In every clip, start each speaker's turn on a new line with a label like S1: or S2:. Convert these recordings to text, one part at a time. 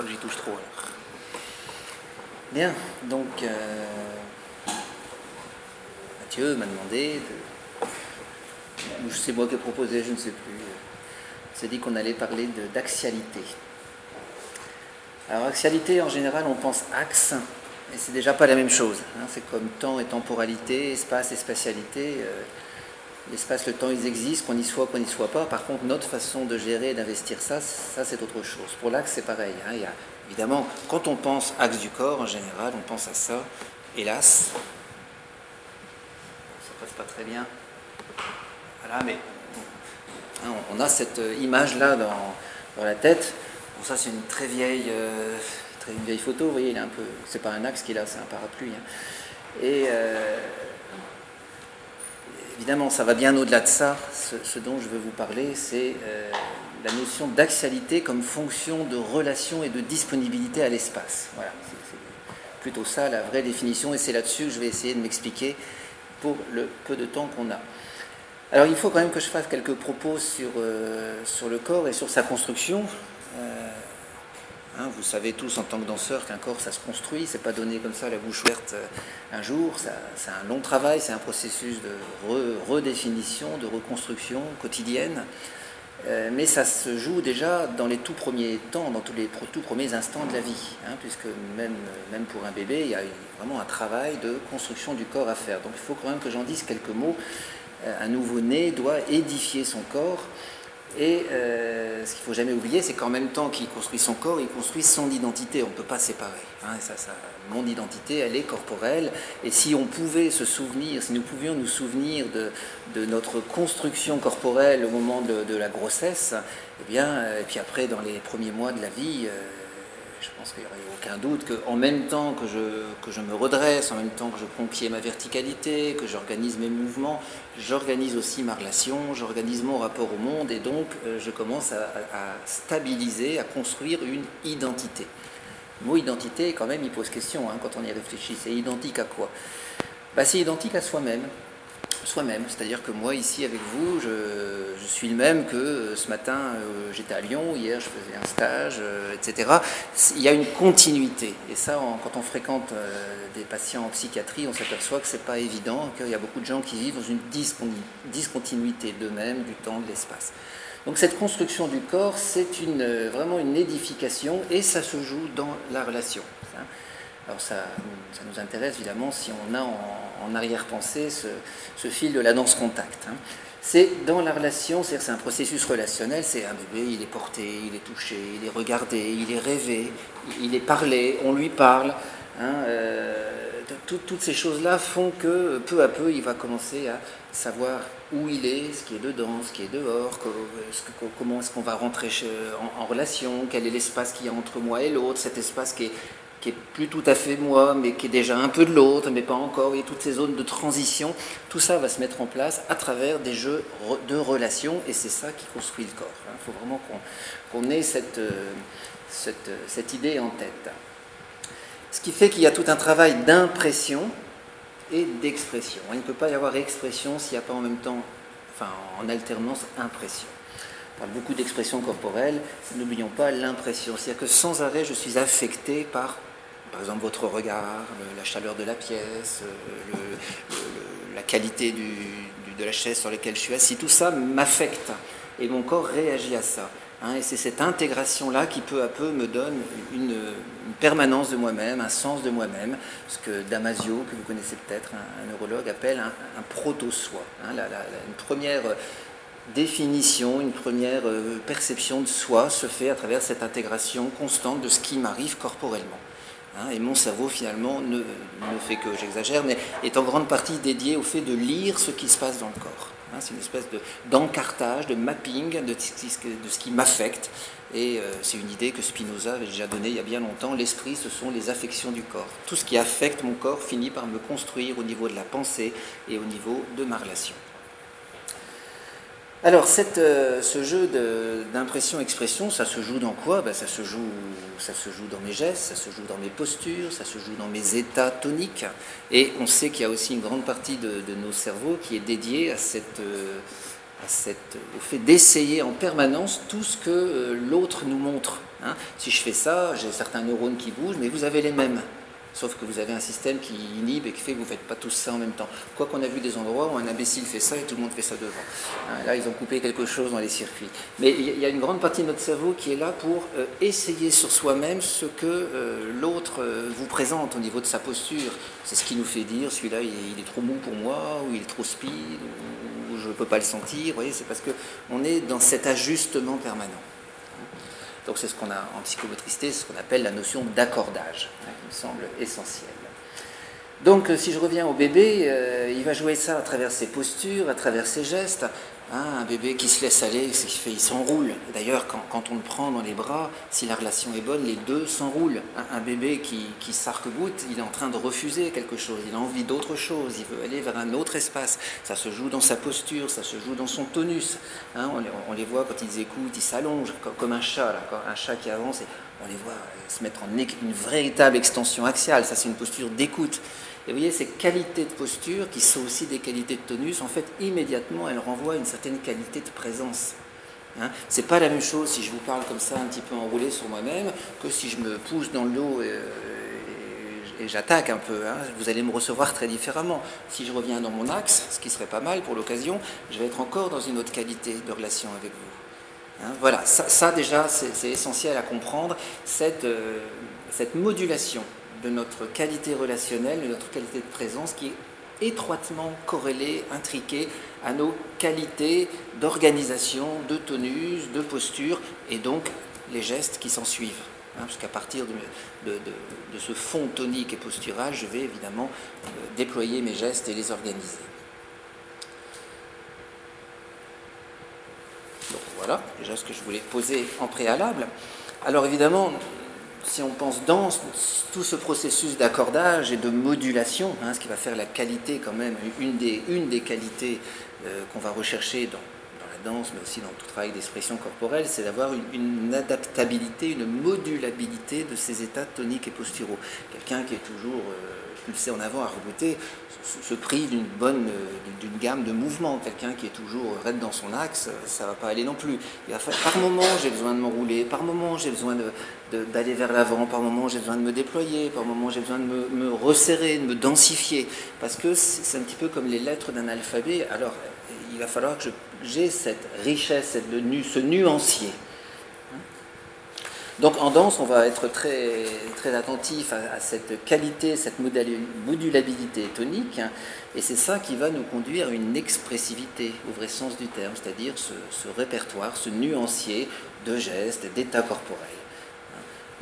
S1: Quand j'y touche trop. Bien, donc euh, Mathieu m'a demandé de. C'est moi qui ai proposé, je ne sais plus. C'est dit qu'on allait parler d'axialité. Alors, axialité, en général, on pense axe, et c'est déjà pas la même chose. Hein. C'est comme temps et temporalité, espace et spatialité. Euh, l'espace, le temps, ils existent, qu'on y soit, qu'on n'y soit pas. Par contre, notre façon de gérer et d'investir ça, ça c'est autre chose. Pour l'axe, c'est pareil. Hein. Évidemment, quand on pense axe du corps, en général, on pense à ça. Hélas, ça passe pas très bien. Voilà, mais hein, on a cette image-là dans, dans la tête ça, c'est une très vieille, euh, vieille photo. Vous voyez, il est un peu. C'est pas un axe qu'il a, c'est un parapluie. Hein. Et euh, évidemment, ça va bien au-delà de ça. Ce, dont je veux vous parler, c'est euh, la notion d'axialité comme fonction de relation et de disponibilité à l'espace. Voilà, c'est plutôt ça la vraie définition, et c'est là-dessus que je vais essayer de m'expliquer pour le peu de temps qu'on a. Alors il faut quand même que je fasse quelques propos sur, sur le corps et sur sa construction. Hein, vous savez tous en tant que danseur qu'un corps ça se construit, c'est pas donné comme ça la bouche ouverte euh, un jour, c'est un long travail, c'est un processus de redéfinition, de reconstruction quotidienne, euh, mais ça se joue déjà dans les tout premiers temps, dans tous les tout premiers instants de la vie, hein, puisque même, même pour un bébé, il y a vraiment un travail de construction du corps à faire. Donc il faut quand même que j'en dise quelques mots. Euh, un nouveau-né doit édifier son corps et euh, ce qu'il ne faut jamais oublier, c'est qu'en même temps qu'il construit son corps, il construit son identité. On ne peut pas séparer. Hein, ça, mon identité, elle est corporelle. Et si on pouvait se souvenir, si nous pouvions nous souvenir de, notre construction corporelle au moment de, la grossesse, eh bien, euh, et puis après, dans les premiers mois de la vie, euh, je pense qu'il n'y aurait aucun doute qu'en même temps que je, me redresse, en même temps que je conquiers ma verticalité, que j'organise mes mouvements, j'organise aussi ma relation, j'organise mon rapport au monde et donc euh, je commence à, stabiliser, à construire une identité. Le mot identité, quand même, il pose question hein, quand on y réfléchit. C'est identique à quoi? Bah, C'est identique à soi-même soi-même. C'est-à-dire que moi, ici, avec vous, je, suis le même que euh, ce matin, euh, j'étais à Lyon, hier, je faisais un stage, euh, etc. Il y a une continuité. Et ça, quand on fréquente des patients en psychiatrie, on s'aperçoit que ce n'est pas évident, qu'il y a beaucoup de gens qui vivent dans une discontinuité d'eux-mêmes, du temps, de l'espace. Donc cette construction du corps, c'est vraiment une édification et ça se joue dans la relation. Alors ça, ça nous intéresse évidemment si on a en, arrière-pensée ce, fil de la danse contact. Hein. C'est dans la relation, c'est un processus relationnel, c'est un bébé, il est porté, il est touché, il est regardé, il est rêvé, il est parlé, on lui parle. Hein, euh, toutes ces choses-là font que peu à peu, il va commencer à savoir où il est, ce qui est dedans, ce qui est dehors, comment est-ce qu'on va rentrer en, en, relation, quel est l'espace qu'il y a entre moi et l'autre, cet espace qui est qui est plus tout à fait moi, mais qui est déjà un peu de l'autre, mais pas encore, et toutes ces zones de transition, tout ça va se mettre en place à travers des jeux de relations, et c'est ça qui construit le corps. Il faut vraiment qu'on ait cette, euh, cette, idée en tête. Ce qui fait qu'il y a tout un travail d'impression et d'expression. Il ne peut pas y avoir expression s'il n'y a pas en même temps, enfin en alternance, impression. On parle beaucoup d'expression corporelle, n'oublions pas l'impression. C'est-à-dire que sans arrêt, je suis affecté par par exemple votre regard, la chaleur de la pièce, euh, la qualité de la chaise sur laquelle je suis assis, tout ça m'affecte et mon corps réagit à ça. Hein. et c'est cette intégration-là qui peu à peu me donne une, permanence de moi-même, un sens de moi-même, ce que Damasio, que vous connaissez peut-être, un, neurologue, appelle un, proto-soi. Hein. une première définition, une première euh, perception de soi se fait à travers cette intégration constante de ce qui m'arrive corporellement. Hein, et mon cerveau, finalement, ne, fait que, j'exagère, mais est en grande partie dédié au fait de lire ce qui se passe dans le corps. Hein, c'est une espèce d'encartage, de, mapping de, ce qui m'affecte. Et euh, c'est une idée que Spinoza avait déjà donnée il y a bien longtemps. L'esprit, ce sont les affections du corps. Tout ce qui affecte mon corps finit par me construire au niveau de la pensée et au niveau de ma relation. Alors, euh, ce jeu d'impression-expression, ça se joue dans quoi? Ben, ça, se joue, ça se joue dans mes gestes, ça se joue dans mes postures, ça se joue dans mes états toniques. Et on sait qu'il y a aussi une grande partie de, nos cerveaux qui est dédiée à cette, euh, au fait d'essayer en permanence tout ce que l'autre nous montre. Hein. Si je fais ça, j'ai certains neurones qui bougent, mais vous avez les mêmes. Sauf que vous avez un système qui inhibe et qui fait que vous ne faites pas tous ça en même temps. Quoi qu'on a vu des endroits où un imbécile fait ça et tout le monde fait ça devant. Hein, là, ils ont coupé quelque chose dans les circuits. Mais il y a une grande partie de notre cerveau qui est là pour euh, essayer sur soi-même ce que euh, l'autre euh, vous présente au niveau de sa posture. C'est ce qui nous fait dire celui-là, il, est trop mou pour moi, ou il est trop speed, ou, je ne peux pas le sentir. Vous voyez, c'est parce qu'on est dans cet ajustement permanent. Donc c'est ce qu'on a en psychomotricité, ce qu'on appelle la notion d'accordage, hein, qui me semble essentielle. Donc euh, si je reviens au bébé, euh, il va jouer ça à travers ses postures, à travers ses gestes, Hein, un bébé qui se laisse aller, il s'enroule. D'ailleurs, quand, on le prend dans les bras, si la relation est bonne, les deux s'enroulent. Un, bébé qui, s'arc-boute, il est en train de refuser quelque chose, il a envie d'autre chose, il veut aller vers un autre espace. Ça se joue dans sa posture, ça se joue dans son tonus. Hein, on, les, voit quand ils écoutent, ils s'allongent comme un chat, un chat qui avance. on les voit se mettre en une véritable extension axiale. Ça, c'est une posture d'écoute. Et vous voyez, ces qualités de posture, qui sont aussi des qualités de tonus, en fait, immédiatement, elles renvoient à une certaine qualité de présence. Hein c'est pas la même chose si je vous parle comme ça, un petit peu enroulé sur moi-même, que si je me pousse dans le dos et, j'attaque un peu. Hein. vous allez me recevoir très différemment. Si je reviens dans mon axe, ce qui serait pas mal pour l'occasion, je vais être encore dans une autre qualité de relation avec vous. Hein. voilà, ça, déjà, c'est essentiel à comprendre, cette, euh, cette modulation de notre qualité relationnelle, de notre qualité de présence qui est étroitement corrélée, intriquée à nos qualités d'organisation, de tonus, de posture et donc les gestes qui s'en suivent. Hein, parce qu'à partir de, ce fond tonique et postural, je vais évidemment euh, déployer mes gestes et les organiser. Donc voilà déjà ce que je voulais poser en préalable. Alors évidemment, si on pense dans tout ce processus d'accordage et de modulation, hein, ce qui va faire la qualité quand même, une des, une des qualités euh, qu'on va rechercher dans, la danse, mais aussi dans tout travail d'expression corporelle, c'est d'avoir une, adaptabilité, une modulabilité de ces états toniques et posturaux. Quelqu'un qui est toujours euh, pulsé en avant à rebooter se prive d'une bonne, euh, d'une gamme de mouvements. Quelqu'un qui est toujours raide dans son axe, ça va pas aller non plus. par moment, j'ai besoin de m'enrouler, par moment, j'ai besoin d'aller vers l'avant, par moment, j'ai besoin de me déployer, par moment, j'ai besoin de me, resserrer, de me densifier. Parce que c'est un petit peu comme les lettres d'un alphabet. Alors, il va falloir que j'ai cette richesse, ce nuancier. Donc en danse, on va être très, très attentif à, cette qualité, cette modulabilité tonique, hein, et c'est ça qui va nous conduire à une expressivité au vrai sens du terme, c'est-à-dire ce, répertoire, ce nuancier de gestes, d'états corporels.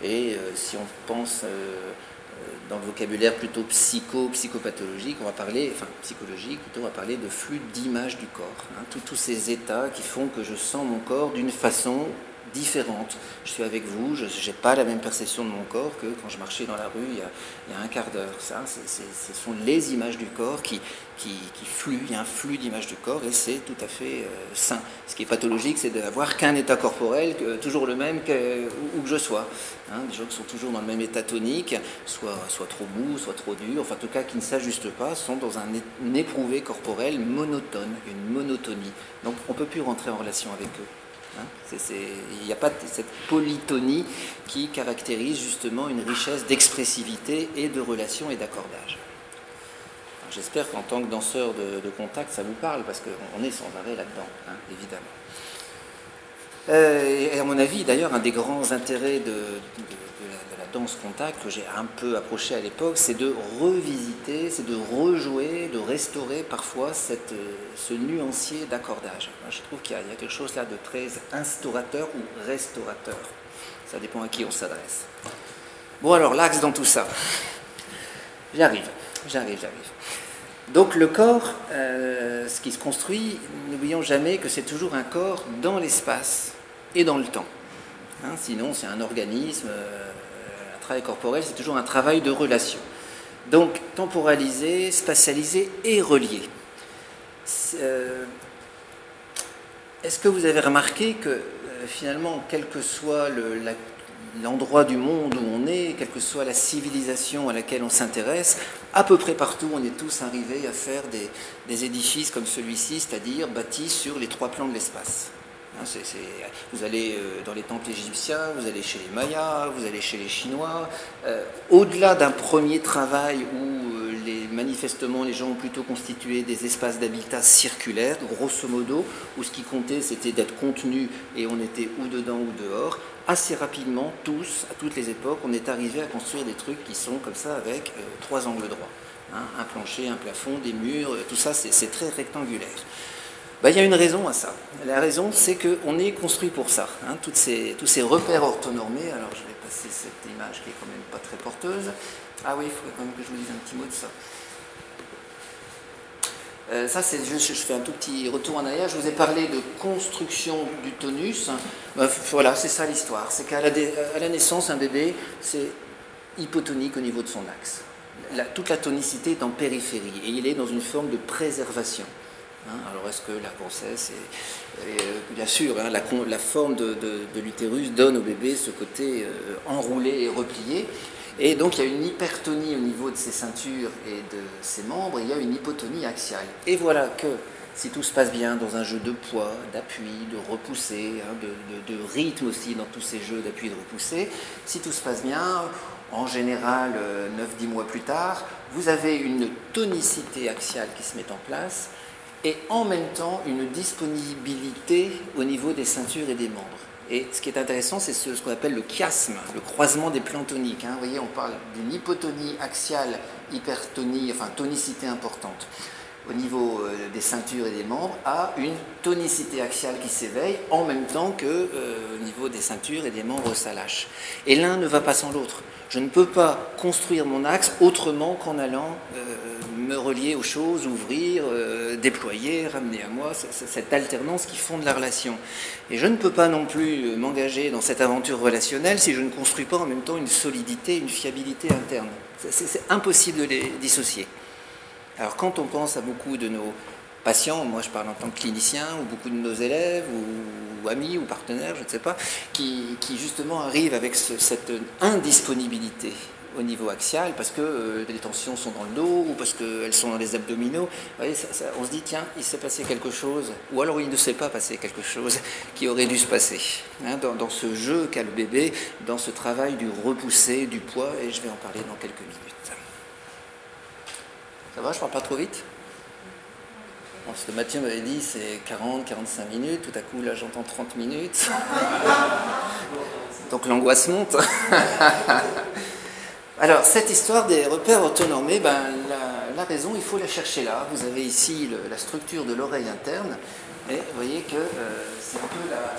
S1: Et euh, si on pense euh, euh, dans le vocabulaire plutôt psycho, psychopathologique, on va parler, enfin psychologique plutôt, on va parler de flux d'image du corps. Hein. tous ces états qui font que je sens mon corps d'une façon différente. Je suis avec vous, je n'ai pas la même perception de mon corps que quand je marchais dans la rue il y a, un quart d'heure. Ça, ce sont les images du corps qui, qui, fluent, il y a un flux d'images du corps et c'est tout à fait euh, sain. Ce qui est pathologique, c'est d'avoir qu'un état corporel, toujours le même où, que je sois. Hein, des gens qui sont toujours dans le même état tonique, soit, soit trop mou, soit trop dur, enfin en tout cas qui ne s'ajustent pas, sont dans un éprouvé corporel monotone, une monotonie. Donc on ne peut plus rentrer en relation avec eux. Hein, il n'y a pas cette polytonie qui caractérise justement une richesse d'expressivité et de relations et d'accordage. J'espère qu'en tant que danseur de, contact, ça vous parle, parce qu'on est sans arrêt là-dedans, hein, évidemment. Euh, et à mon avis, d'ailleurs, un des grands intérêts de, danse contact que j'ai un peu approché à l'époque, c'est de revisiter, c'est de rejouer, de restaurer parfois cette, euh, ce nuancier d'accordage. Je trouve qu'il y, a quelque chose là de très instaurateur ou restaurateur. Ça dépend à qui on s'adresse. Bon alors, l'axe dans tout ça. J'arrive, j'arrive, j'arrive. Donc le corps, euh, ce qui se construit, n'oublions jamais que c'est toujours un corps dans l'espace et dans le temps. Hein, sinon, c'est un organisme. Euh, travail corporel, c'est toujours un travail de relation. Donc temporalisé, spatialisé et relié. Euh, est-ce que vous avez remarqué que euh, finalement, quelle que soit l'endroit du monde où on est, quelle que soit la civilisation à laquelle on s'intéresse, à peu près partout, on est tous arrivés à faire des, édifices comme celui-ci, c'est-à-dire bâtis sur les trois plans de l'espace. Hein, vous allez euh, dans les temples égyptiens, vous allez chez les Mayas, vous allez chez les Chinois. Euh, au-delà d'un premier travail où euh, manifestement les gens ont plutôt constitué des espaces d'habitat circulaires, grosso modo, où ce qui comptait c'était d'être contenu et on était ou dedans ou dehors, assez rapidement, tous, à toutes les époques, on est arrivé à construire des trucs qui sont comme ça avec trois angles droits. Hein, un plancher, un plafond, des murs, tout ça, c'est très rectangulaire. Ben, il y a une raison à ça. La raison, c'est qu'on est construit pour ça. Hein, tous ces repères orthonormés, alors je vais passer cette image qui est quand même pas très porteuse. Ah oui, il faudrait quand même que je vous dise un petit mot de ça. Euh, ça, c'est je, fais un tout petit retour en arrière. Je vous ai parlé de construction du tonus. Ben, voilà, c'est ça l'histoire. C'est qu'à la, naissance, un bébé, c'est hypotonique au niveau de son axe. toute la tonicité est en périphérie et il est dans une forme de préservation. Hein, alors, est-ce que la grossesse est. Euh, bien sûr, hein, la, forme de, l'utérus donne au bébé ce côté euh, enroulé et replié. Et donc il y a une hypertonie au niveau de ses ceintures et de ses membres, et il y a une hypotonie axiale. Et voilà que si tout se passe bien dans un jeu de poids, d'appui, de repoussé, hein, de, rythme aussi dans tous ces jeux d'appui et de repoussé, si tout se passe bien, en général 9-10 euh, mois plus tard, vous avez une tonicité axiale qui se met en place et en même temps une disponibilité au niveau des ceintures et des membres. Et ce qui est intéressant, c'est ce, qu'on appelle le chiasme, le croisement des plans toniques. Hein. Vous voyez, on parle d'une hypotonie axiale, hypertonie, enfin tonicité importante au niveau euh, des ceintures et des membres à une tonicité axiale qui s'éveille en même temps que euh, au niveau des ceintures et des membres ça lâche. Et l'un ne va pas sans l'autre. Je ne peux pas construire mon axe autrement qu'en allant euh, me relier aux choses, ouvrir, déployer, ramener à moi, cette alternance qui fonde la relation. Et je ne peux pas non plus m'engager dans cette aventure relationnelle si je ne construis pas en même temps une solidité, une fiabilité interne. C'est impossible de les dissocier. Alors quand on pense à beaucoup de nos patients, moi je parle en tant que clinicien, ou beaucoup de nos élèves, ou, amis, ou partenaires, je ne sais pas, qui, justement arrivent avec cette indisponibilité au niveau axial parce que euh, les tensions sont dans le dos ou parce qu'elles sont dans les abdominaux. on se dit, tiens, il s'est passé quelque chose, ou alors il ne s'est pas passé quelque chose qui aurait dû se passer. Hein, dans, dans, ce jeu qu'a le bébé, dans ce travail du repoussé, du poids, et je vais en parler dans quelques minutes. Ça va, je parle pas trop vite Parce que Mathieu m'avait dit c'est 40, 45 minutes, tout à coup là j'entends 30 minutes. Donc l'angoisse monte. Alors cette histoire des repères autonomés, ben, la, raison, il faut la chercher là. Vous avez ici la structure de l'oreille interne, et vous voyez que euh, c'est un peu la,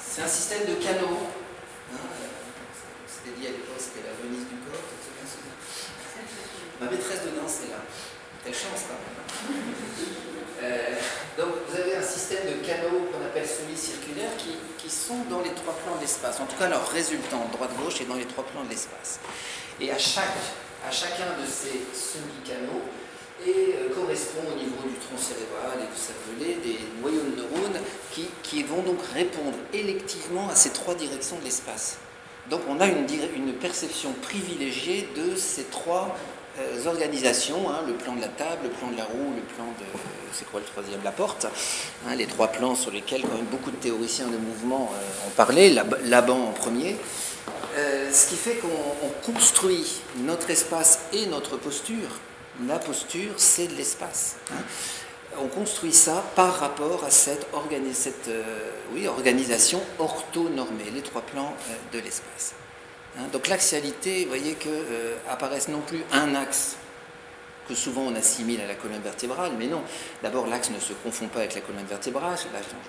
S1: c'est un système de canaux. Hein, c'était dit à l'époque, c'était la Venise du corps. Ma maîtresse de danse est là. Quelle chance quand même. Euh, donc vous avez un système de canaux qu'on appelle semi-circulaires qui, sont dans les trois plans de l'espace. En tout cas, leur résultant, droite-gauche, est dans les trois plans de l'espace. Et à, chaque, à chacun de ces semi-canaux et euh, correspond au niveau du tronc cérébral et du cervelet des noyaux de neurones qui, qui, vont donc répondre électivement à ces trois directions de l'espace. Donc on a une, une perception privilégiée de ces trois organisations, hein, le plan de la table, le plan de la roue, le plan de, c'est quoi le troisième, la porte, hein, les trois plans sur lesquels quand même beaucoup de théoriciens de mouvement euh, ont parlé, Laban en premier, euh, ce qui fait qu'on construit notre espace et notre posture. La posture, c'est de l'espace. Hein. On construit ça par rapport à cette, organisation orthonormée, les trois plans de l'espace. Hein, donc l'axialité, vous voyez que euh, non plus un axe que souvent on assimile à la colonne vertébrale, mais non. D'abord, l'axe ne se confond pas avec la colonne vertébrale,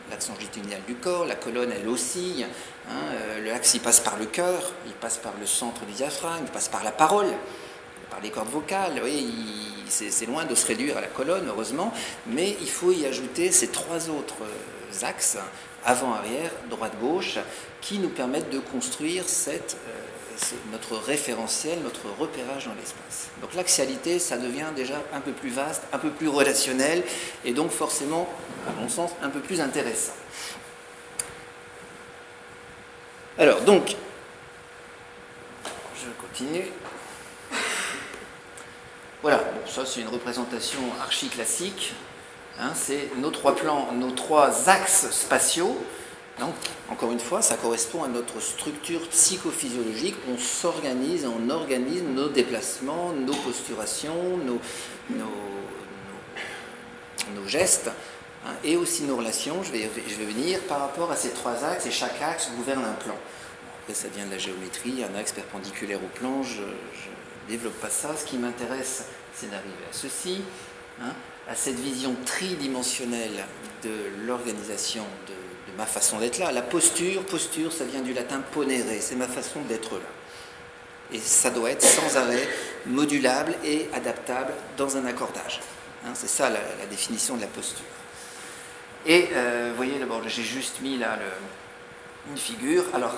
S1: l'axe longitudinal du corps, la colonne elle oscille, hein, euh, l'axe il passe par le cœur, il passe par le centre du diaphragme, il passe par la parole, par les cordes vocales, vous voyez, c'est loin de se réduire à la colonne, heureusement, mais il faut y ajouter ces trois autres euh, axes, avant-arrière, droite-gauche, qui nous permettent de construire cette notre référentiel, notre repérage dans l'espace. Donc l'axialité, ça devient déjà un peu plus vaste, un peu plus relationnel, et donc forcément, à mon sens, un peu plus intéressant. Alors donc, continue. Voilà, ça c'est une représentation archi classique. Hein, c'est nos trois plans, nos trois axes spatiaux. Donc, encore une fois, ça correspond à notre structure psychophysiologique. On s'organise, on organise nos déplacements, nos posturations, nos, gestes hein, et aussi nos relations. Je vais, je vais venir par rapport à ces trois axes et chaque axe gouverne un plan. Après, ça vient de la géométrie, un axe perpendiculaire au plan, je ne développe pas ça. Ce qui m'intéresse, c'est d'arriver à ceci, hein, à cette vision tridimensionnelle de l'organisation de, ma façon d'être là. La posture, posture, ça vient du latin ponere, c'est ma façon d'être là. Et ça doit être sans arrêt modulable et adaptable dans un accordage. Hein, c'est ça la, définition de la posture. Et euh, vous voyez, d'abord, j'ai juste mis là une figure. Alors,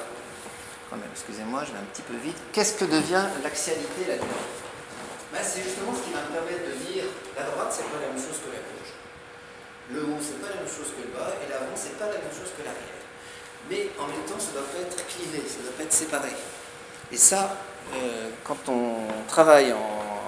S1: quand même, excusez-moi, je vais un petit peu vite. Qu'est-ce que devient l'axialité là-dedans? Ben, C'est justement ce qui va me permettre de dire la droite, c'est pas la même chose que la. Le haut, c'est pas la même chose que le bas, et l'avant, c'est pas la même chose que l'arrière. Mais en même temps, ça doit pas être clivé, ça doit pas être séparé. Et ça, euh, quand on travaille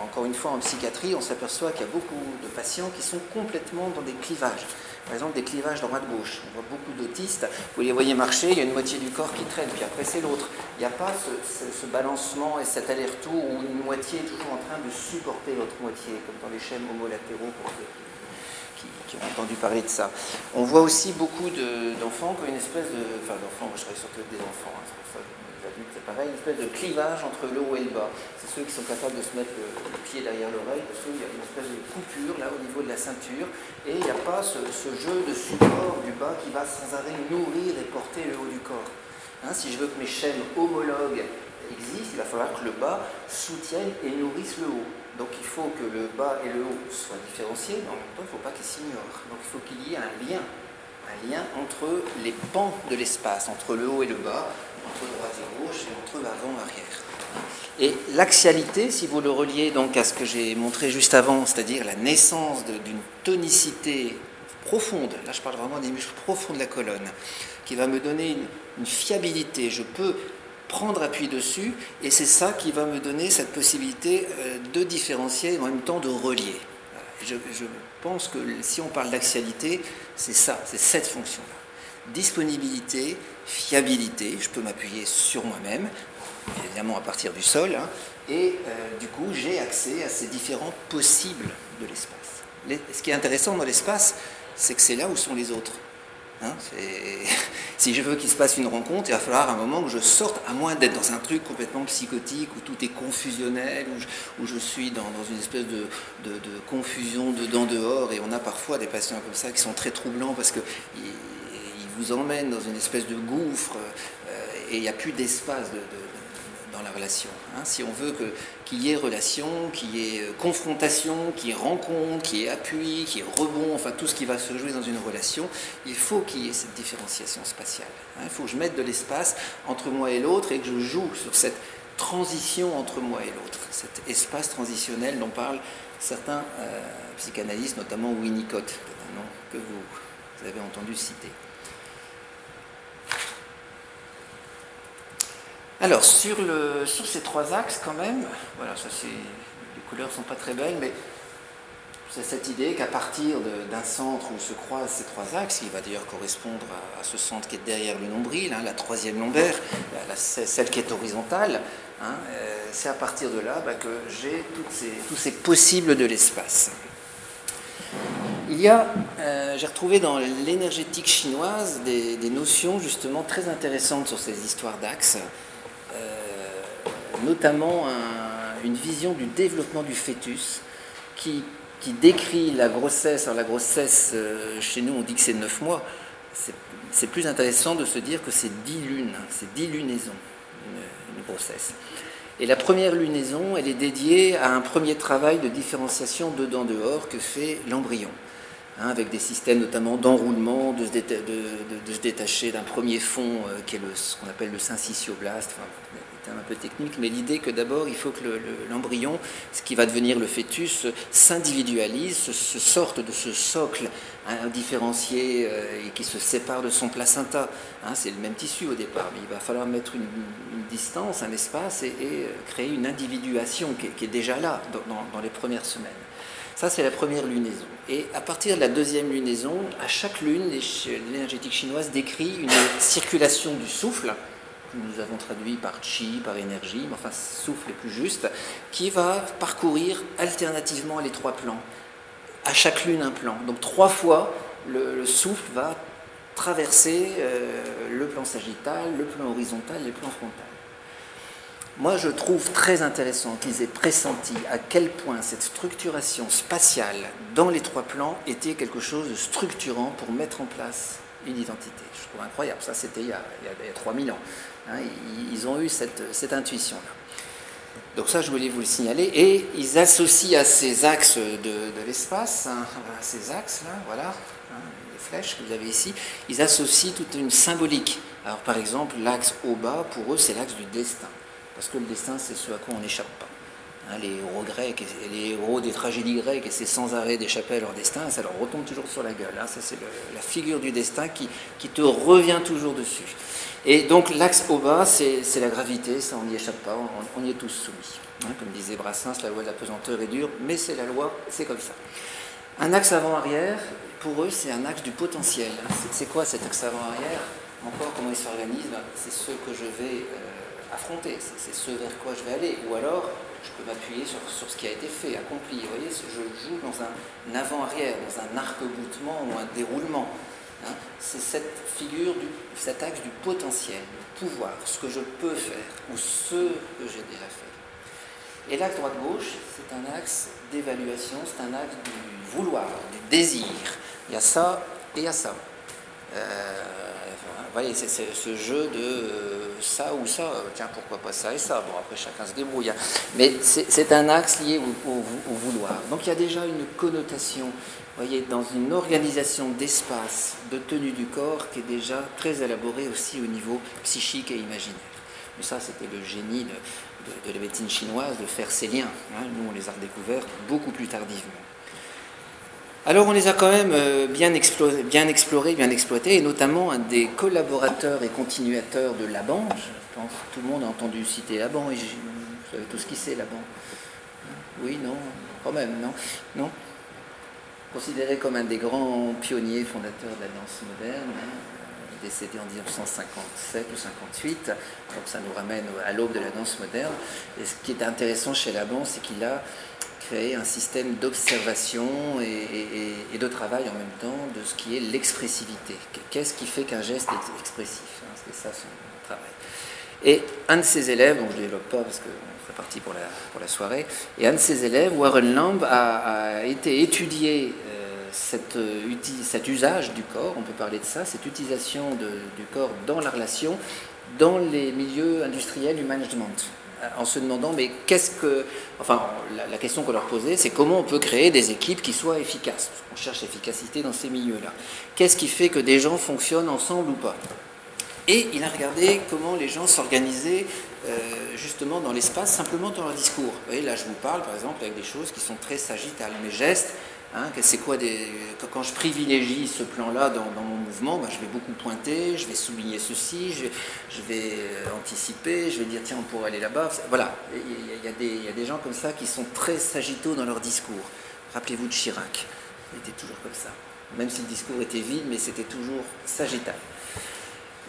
S1: encore une fois en psychiatrie, on s'aperçoit qu'il y a beaucoup de patients qui sont complètement dans des clivages par exemple des clivages droite-gauche. On voit beaucoup d'autistes, vous les voyez marcher, il y a une moitié du corps qui traîne, puis après c'est l'autre. Il n'y a pas ce, balancement et cet aller-retour où une moitié est toujours en train de supporter l'autre moitié, comme dans les schèmes homolatéraux pour ont entendu parler de ça. On voit aussi beaucoup d'enfants qui ont une espèce de. Enfin, d'enfants, je des enfants, hein, ça c'est pareil, une espèce de clivage entre le haut et le bas. C'est ceux qui sont capables de se mettre le, pied derrière l'oreille, parce qu'il y a une espèce de coupure là au niveau de la ceinture, et il n'y a pas ce, jeu de support du bas qui va sans arrêt nourrir et porter le haut du corps. Hein, si je veux que mes chaînes homologues existent, il va falloir que le bas soutienne et nourrisse le haut. Donc il faut que le bas et le haut soient différenciés, mais en même temps il ne faut pas qu'ils s'ignorent. Donc il faut qu'il y ait un lien, un lien entre les pans de l'espace, entre le haut et le bas, entre droite et gauche et entre avant et arrière. Et l'axialité, si vous le reliez donc à ce que j'ai montré juste avant, c'est-à-dire la naissance d'une tonicité profonde, là je parle vraiment des muscles profonds de la colonne, qui va me donner une, fiabilité, je peux prendre appui dessus, et c'est ça qui va me donner cette possibilité euh, de différencier et en même temps de relier. Je, pense que si on parle d'axialité, c'est ça, c'est cette fonction-là disponibilité, fiabilité, je peux m'appuyer sur moi-même, évidemment à partir du sol, hein, et euh, du coup j'ai accès à ces différents possibles de l'espace. Ce qui est intéressant dans l'espace, c'est que c'est là où sont les autres. Hein, si je veux qu'il se passe une rencontre, il va falloir un moment que je sorte, à moins d'être dans un truc complètement psychotique, où tout est confusionnel, où je, suis dans, une espèce de, de confusion dedans-dehors, et on a parfois des patients comme ça qui sont très troublants parce que vous emmène dans une espèce de gouffre euh, et il n'y a plus d'espace dans la relation. Hein. Si on veut qu'il y ait relation, qu'il y ait euh, confrontation, qu'il y ait rencontre, qu'il y ait appui, qu'il y ait rebond, enfin tout ce qui va se jouer dans une relation, il faut qu'il y ait cette différenciation spatiale. Hein. Il faut que je mette de l'espace entre moi et l'autre et que je joue sur cette transition entre moi et l'autre, cet espace transitionnel dont parlent certains euh, psychanalystes, notamment Winnicott, un nom que vous avez entendu citer. Alors, sur, le, sur ces trois axes, quand même, voilà, ça c'est, les couleurs sont pas très belles, mais c'est cette idée qu'à partir d'un centre où se croisent ces trois axes, qui va d'ailleurs correspondre à, ce centre qui est derrière le nombril, hein, la troisième lombaire, celle qui est horizontale, hein, euh, c'est à partir de là bah, que j'ai tous ces possibles de l'espace. Il y a, euh, j'ai retrouvé dans l'énergétique chinoise des, des, notions justement très intéressantes sur ces histoires d'axes notamment une vision du développement du fœtus qui, décrit la grossesse. Alors la grossesse, euh, chez nous on dit que c'est 9 mois. C'est plus intéressant de se dire que c'est 10 lunes, c'est 10 lunaisons, une, grossesse. Et la première lunaison, elle est dédiée à un premier travail de différenciation dedans-dehors que fait l'embryon. Hein, avec des systèmes notamment d'enroulement, de, se détacher d'un premier fond euh, qui est ce qu'on appelle le syncytioblast, terme un peu technique, mais l'idée que d'abord il faut que l'embryon, ce qui va devenir le fœtus, s'individualise, se, sorte de ce socle hein, différencié euh, et qui se sépare de son placenta. Hein, c'est le même tissu au départ, mais il va falloir mettre une, distance, un espace et, euh, créer une individuation qui est, déjà là dans, les premières semaines. Ça, c'est la première lunaison. Et à partir de la deuxième lunaison, à chaque lune, l'énergétique chinoise décrit une circulation du souffle nous avons traduit par chi, par énergie, mais enfin souffle est plus juste, qui va parcourir alternativement les trois plans. À chaque lune un plan. Donc trois fois, le, souffle va traverser euh, le plan sagittal, le plan horizontal et le plan frontal. Moi, je trouve très intéressant qu'ils aient pressenti à quel point cette structuration spatiale dans les trois plans était quelque chose de structurant pour mettre en place une identité. Je trouve incroyable. Ça, c'était il, y a 3000 ans. Hein, ils ont eu cette, intuition-là. Donc ça, je voulais vous le signaler. Et ils associent à ces axes de, l'espace, hein, ces axes-là, voilà, hein, les flèches que vous avez ici, ils associent toute une symbolique. Alors par exemple, l'axe au bas, pour eux, c'est l'axe du destin. Parce que le destin, c'est ce à quoi on n'échappe pas. Les héros grecs, et les héros des tragédies grecques, et c'est sans arrêt d'échapper à leur destin, ça leur retombe toujours sur la gueule. Ça, c'est la figure du destin qui, te revient toujours dessus. Et donc l'axe au bas, c'est la gravité, ça on n'y échappe pas, on, y est tous soumis. Hein, comme disait Brassens, la loi de la pesanteur est dure, mais c'est la loi, c'est comme ça. Un axe avant-arrière, pour eux, c'est un axe du potentiel. C'est quoi cet axe avant-arrière? Encore, comment il s'organise ben, C'est ce que je vais euh, affronter, c'est ce vers quoi je vais aller. Ou alors, je peux m'appuyer sur, sur, ce qui a été fait, accompli. Vous voyez, je joue dans un avant-arrière, dans un arc-boutement ou un déroulement. Hein, c'est cette figure, cet axe du potentiel, du pouvoir, ce que je peux faire ou ce que j'ai déjà fait. Et l'axe droite-gauche, c'est un axe d'évaluation, c'est un axe du vouloir, du désir. Il y a ça et il y a ça. Euh, voyez, c'est ce jeu de euh, ça ou ça, tiens, pourquoi pas ça et ça Bon, après, chacun se débrouille. Hein. Mais c'est un axe lié au, au, vouloir. Donc, il y a déjà une connotation voyez, dans une organisation d'espace, de tenue du corps qui est déjà très élaborée aussi au niveau psychique et imaginaire. Mais ça, c'était le génie de, la médecine chinoise de faire ces liens. Hein. Nous, on les a redécouverts beaucoup plus tardivement. Alors on les a quand même euh, bien, explorés, bien exploités, et notamment un des collaborateurs et continuateurs de Laban, je pense que tout le monde a entendu citer Laban, et vous savez tout ce qui c'est Laban. Oui, non, quand même, non Non considéré comme un des grands pionniers fondateurs de la danse moderne, hein, décédé en 1957 ou 58, donc ça nous ramène à l'aube de la danse moderne. Et ce qui est intéressant chez Laban, c'est qu'il a créé un système d'observation et, de travail en même temps de ce qui est l'expressivité. Qu'est-ce qui fait qu'un geste est expressif hein, C'est ça son travail. Et un de ses élèves, dont je ne développe pas parce que c'est parti pour la, pour la soirée, et un de ses élèves, Warren Lamb, a, été étudié euh, cette, cet usage du corps, on peut parler de ça, cette utilisation du corps dans la relation, dans les milieux industriels du management en se demandant mais qu'est-ce que enfin la, question qu'on leur posait c'est comment on peut créer des équipes qui soient efficaces on cherche l'efficacité dans ces milieux là qu'est-ce qui fait que des gens fonctionnent ensemble ou pas? Et il a regardé comment les gens s'organisaient euh, justement dans l'espace, simplement dans leur discours. Vous voyez, là je vous parle par exemple avec des choses qui sont très sagittales. Mes gestes, hein, c'est quoi des... Quand je privilégie ce plan-là dans, mon mouvement, bah, je vais beaucoup pointer, je vais souligner ceci, je, vais euh, anticiper, je vais dire tiens on pourrait aller là-bas. Voilà, il y, a, il y, a des gens comme ça qui sont très sagittaux dans leur discours. Rappelez-vous de Chirac, il était toujours comme ça. Même si le discours était vide, mais c'était toujours sagittal.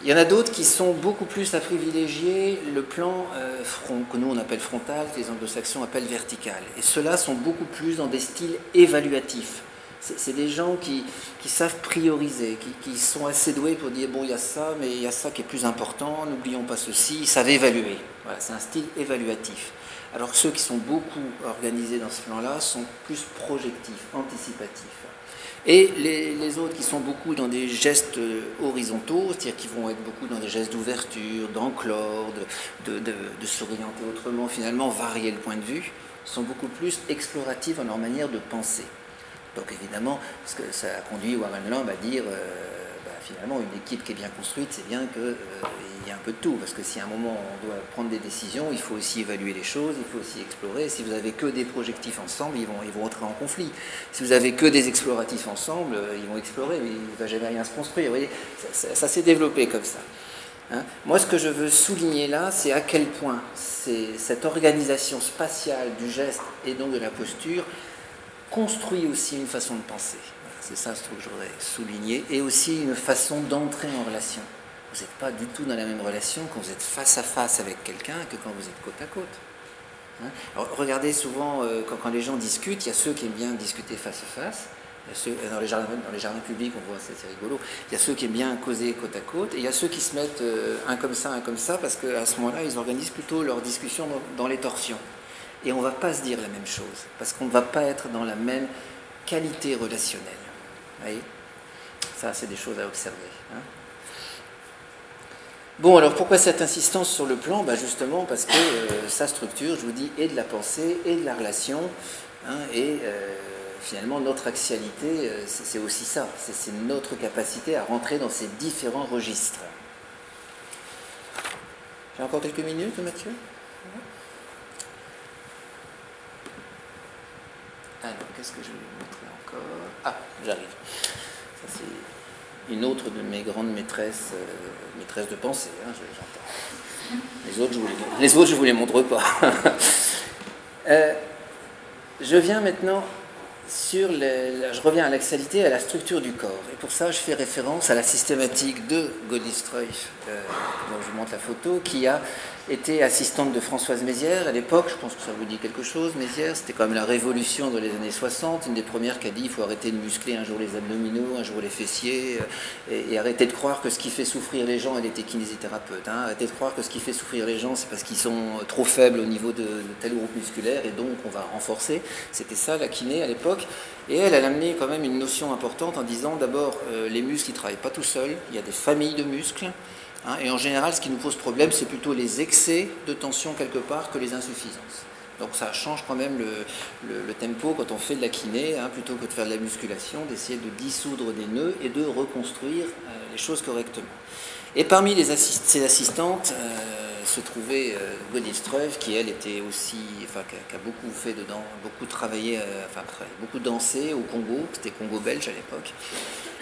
S1: Il y en a d'autres qui sont beaucoup plus à privilégier le plan euh, front, que nous on appelle frontal, que les anglo-saxons appellent vertical. Et ceux-là sont beaucoup plus dans des styles évaluatifs. C'est des gens qui, savent prioriser, qui, sont assez doués pour dire bon, il y a ça, mais il y a ça qui est plus important, n'oublions pas ceci, ils savent évaluer. Voilà, c'est un style évaluatif. Alors que ceux qui sont beaucoup organisés dans ce plan-là sont plus projectifs, anticipatifs. Et les, autres qui sont beaucoup dans des gestes euh, horizontaux, c'est-à-dire qui vont être beaucoup dans des gestes d'ouverture, d'enclore, de, de, s'orienter autrement, finalement varier le point de vue, sont beaucoup plus exploratifs dans leur manière de penser. Donc évidemment, ce que ça a conduit Warren Lamb à dire, euh, finalement, une équipe qui est bien construite, c'est bien qu'il euh, y a un peu de tout, parce que si à un moment on doit prendre des décisions, il faut aussi évaluer les choses, il faut aussi explorer. Si vous avez que des projectifs ensemble, ils vont, ils vont entrer en conflit. Si vous avez que des exploratifs ensemble, euh, ils vont explorer, mais il ne va jamais rien se construire. Vous voyez, ça, s'est développé comme ça. Hein. Moi, ce que je veux souligner là, c'est à quel point cette organisation spatiale du geste et donc de la posture construit aussi une façon de penser. C'est ça ce que je voudrais souligner. Et aussi une façon d'entrer en relation. Vous n'êtes pas du tout dans la même relation quand vous êtes face à face avec quelqu'un que quand vous êtes côte à côte. Hein? Regardez souvent, euh, quand, les gens discutent, il y a ceux qui aiment bien discuter face à face. dans, les jardins, dans les jardins publics, on voit, c'est rigolo. Il y a ceux qui aiment bien causer côte à côte, et il y a ceux qui se mettent euh, un comme ça, un comme ça, parce qu'à ce moment-là, ils organisent plutôt leur discussion dans, les torsions. Et on ne va pas se dire la même chose, parce qu'on ne va pas être dans la même qualité relationnelle voyez Ça, c'est des choses à observer. Hein. bon, alors pourquoi cette insistance sur le plan? Bah, Justement parce que euh, sa structure, je vous dis, est de la pensée et de la relation. Hein, et euh, finalement, notre axialité, euh, c'est aussi ça. C'est notre capacité à rentrer dans ces différents registres. J'ai encore quelques minutes, Mathieu? Alors, qu'est-ce que je vais vous montrer encore? J'arrive. Ça, c'est une autre de mes grandes maîtresses, euh, maîtresses de pensée, hein, j'entends. Les autres, je vous les, les vous les montre pas. Euh, je viens maintenant sur je reviens à l'axialité, à la structure du corps. Et pour ça, je fais référence à la systématique de Godistroif, euh, dont je vous montre la photo, qui a était assistante de Françoise Mézières à l'époque, je pense que ça vous dit quelque chose, Mézières, c'était quand même la révolution dans les années 60, une des premières qui a dit il faut arrêter de muscler un jour les abdominaux, un jour les fessiers, euh, et, arrêter de croire que ce qui fait souffrir les gens, elle était kinésithérapeute, hein, arrêter de croire que ce qui fait souffrir les gens, c'est parce qu'ils sont trop faibles au niveau de, tel groupe musculaire, et donc on va renforcer. C'était ça la kiné à l'époque. Et elle, elle a amené quand même une notion importante en disant d'abord, euh, les muscles, ils ne travaillent pas tout seuls, il y a des familles de muscles. Hein, et en général, ce qui nous pose problème, c'est plutôt les excès de tension quelque part que les insuffisances. Donc ça change quand même le, tempo quand on fait de la kiné, hein, plutôt que de faire de la musculation, d'essayer de dissoudre des nœuds et de reconstruire euh, les choses correctement. Et parmi les ces assistantes euh, se trouvait euh, qui elle était aussi, enfin, qui a, beaucoup fait dedans, beaucoup travaillé, euh, enfin, beaucoup dansé au Congo, c'était Congo belge à l'époque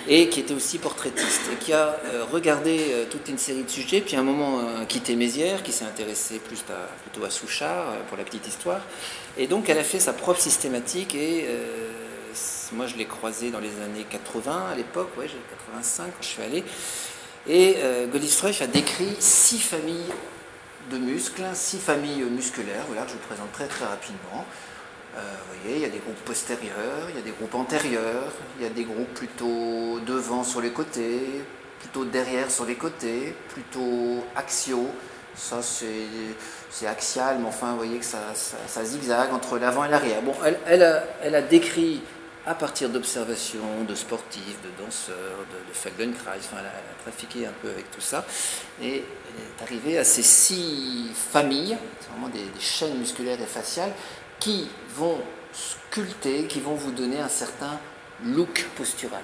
S1: et qui était aussi portraitiste, et qui a euh, regardé euh, toute une série de sujets, puis à un moment euh, quitté Mézières, qui s'est intéressé plus plutôt à Souchard, pour la petite histoire, et donc elle a fait sa propre systématique, et moi je l'ai croisée dans les années 80 à l'époque, ouais, j'ai 85 quand je suis allé, et Godistreuf a décrit six familles de muscles, six familles musculaires, voilà, que je vous présente très très rapidement. Euh, vous voyez, il y a des groupes postérieurs, il y a des groupes antérieurs, il y a des groupes plutôt devant sur les côtés, plutôt derrière sur les côtés, plutôt axiaux. Ça, c'est axial, mais enfin, vous voyez que ça, zigzague entre l'avant et l'arrière. Bon, elle, a, décrit à partir d'observations de sportifs, de danseurs, de, de Feldenkrais, enfin, elle a trafiqué un peu avec tout ça, et elle est arrivée à ces six familles, c'est vraiment des chaînes musculaires et faciales, qui vont sculpter, qui vont vous donner un certain look postural.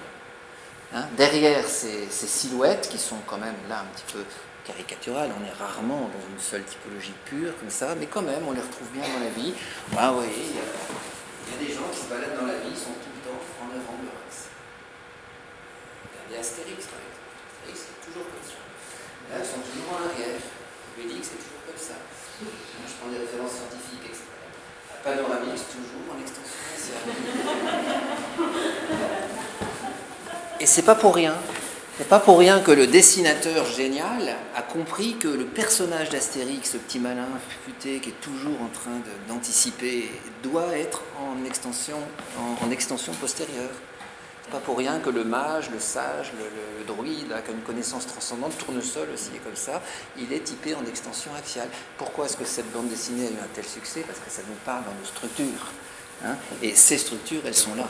S1: Hein, derrière ces, silhouettes, qui sont quand même là un petit peu caricaturales, on est rarement dans une seule typologie pure comme ça, mais quand même on les retrouve bien dans la vie. Oui, il y, a des gens qui se baladent dans la vie, ils sont tout le temps en avant de leur. Regardez Astérix par exemple. Astérix c'est toujours comme ça. Là ils sont toujours en arrière. que c'est toujours comme ça. je prends des références scientifiques, etc panoramique, toujours. En extension Et c'est pas pour rien. C'est pas pour rien que le dessinateur génial a compris que le personnage d'Astérix, ce petit malin futé qui est toujours en train d'anticiper, doit être en extension, en extension postérieure pas pour rien que le mage, le sage, le, druide, qui a une connaissance transcendante, tournesol aussi est comme ça, il est typé en extension axiale. Pourquoi est-ce que cette bande dessinée a eu un tel succès? Parce que ça nous parle dans nos structures. Hein. et ces structures, elles sont là.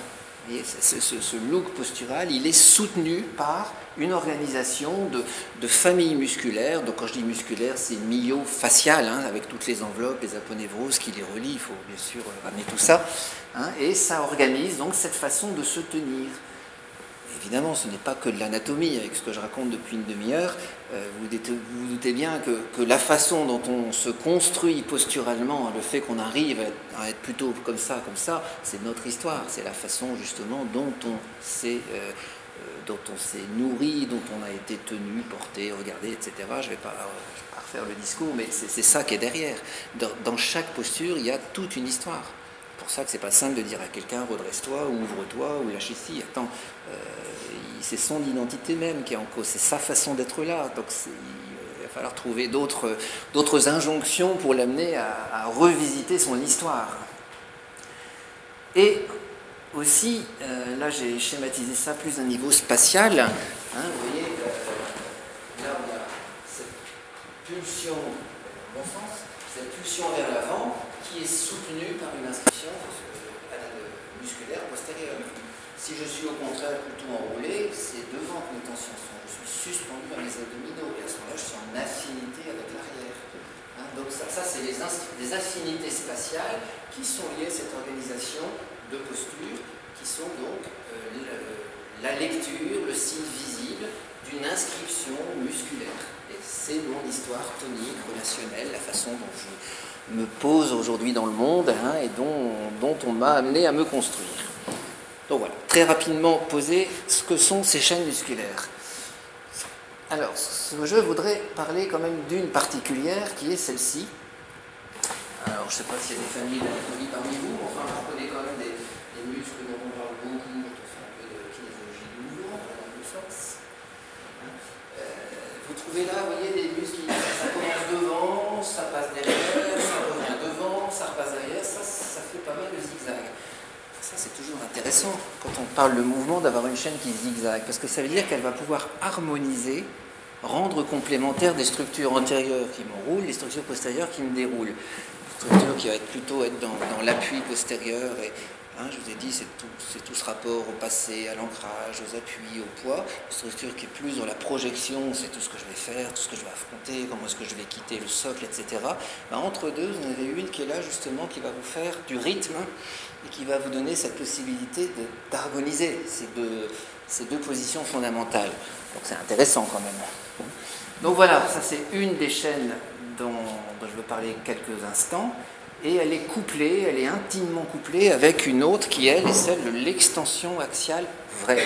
S1: ce, look postural, il est soutenu par une organisation de, de familles musculaires. Donc quand je dis musculaire, c'est myofacial, hein, avec toutes les enveloppes, les aponevroses qui les relient. Il faut bien sûr ramener tout ça. Hein. et ça organise donc cette façon de se tenir Évidemment, ce n'est pas que de l'anatomie, avec ce que je raconte depuis une demi-heure. Euh, vous, vous, doutez bien que, la façon dont on se construit posturalement, le fait qu'on arrive à être, plutôt comme ça, comme ça, c'est notre histoire. C'est la façon justement dont on s'est euh, dont on s'est nourri, dont on a été tenu, porté, regardé, etc. Je ne vais pas refaire le discours, mais c'est ça qui est derrière. Dans, chaque posture, il y a toute une histoire. Pour ça que c'est pas simple de dire à quelqu'un redresse-toi, ou ouvre-toi, ou lâche ici. Attends, euh, c'est son identité même qui est en cause, c'est sa façon d'être là. Donc il va falloir trouver d'autres injonctions pour l'amener à, revisiter son histoire. Et aussi, euh, là j'ai schématisé ça plus à un niveau spatial. Hein, vous voyez, euh, là on a cette pulsion, bon sens, cette pulsion vers l'avant qui est soutenue par une inscription musculaire postérieure. Si je suis au contraire plutôt enroulé, c'est devant que mes tensions sont. Je suis suspendu dans les abdominaux et à ce moment-là, je suis en affinité avec l'arrière. Hein, donc ça, c'est les, affinités spatiales qui sont liées à cette organisation de postures qui sont donc euh, la lecture, le signe visible d'une inscription musculaire. Et c'est mon histoire tonique, relationnelle, la façon dont je me pose aujourd'hui dans le monde hein, et dont on m'a amené à me construire. Donc voilà, très rapidement poser ce que sont ces chaînes musculaires. Alors, je voudrais parler quand même d'une particulière qui est celle-ci. Alors, je ne sais pas s'il y a des familles d'anatomie parmi vous, enfin, on connaît quand même des, muscles dont on parle beaucoup on fait un peu de kinésiologie du mouvement, dans le sens. Vous trouvez là, vous voyez, des muscles, ça commence devant, ça passe derrière, ça revient devant, ça repasse derrière, ça, ça fait pas mal de zigzag. Ça, c'est toujours intéressant quand on parle de mouvement d'avoir une chaîne qui zigzag, parce que ça veut dire qu'elle va pouvoir harmoniser rendre complémentaires des structures antérieures qui m'enroulent, les structures postérieures qui me déroulent. Structure qui va être plutôt être dans, dans l'appui postérieur et Hein, je vous ai dit, c'est tout, tout, ce rapport au passé, à l'ancrage, aux appuis, au poids. Une structure qui est plus dans la projection, c'est tout ce que je vais faire, tout ce que je vais affronter, comment est-ce que je vais quitter le socle, etc. Ben, entre deux, vous en avez une qui est là justement, qui va vous faire du rythme et qui va vous donner cette possibilité d'harmoniser ces deux, positions fondamentales. Donc c'est intéressant quand même. Donc voilà, ça c'est une des chaînes dont, je veux parler quelques instants et elle est couplée, elle est intimement couplée avec une autre qui, elle, est celle de l'extension axiale vraie.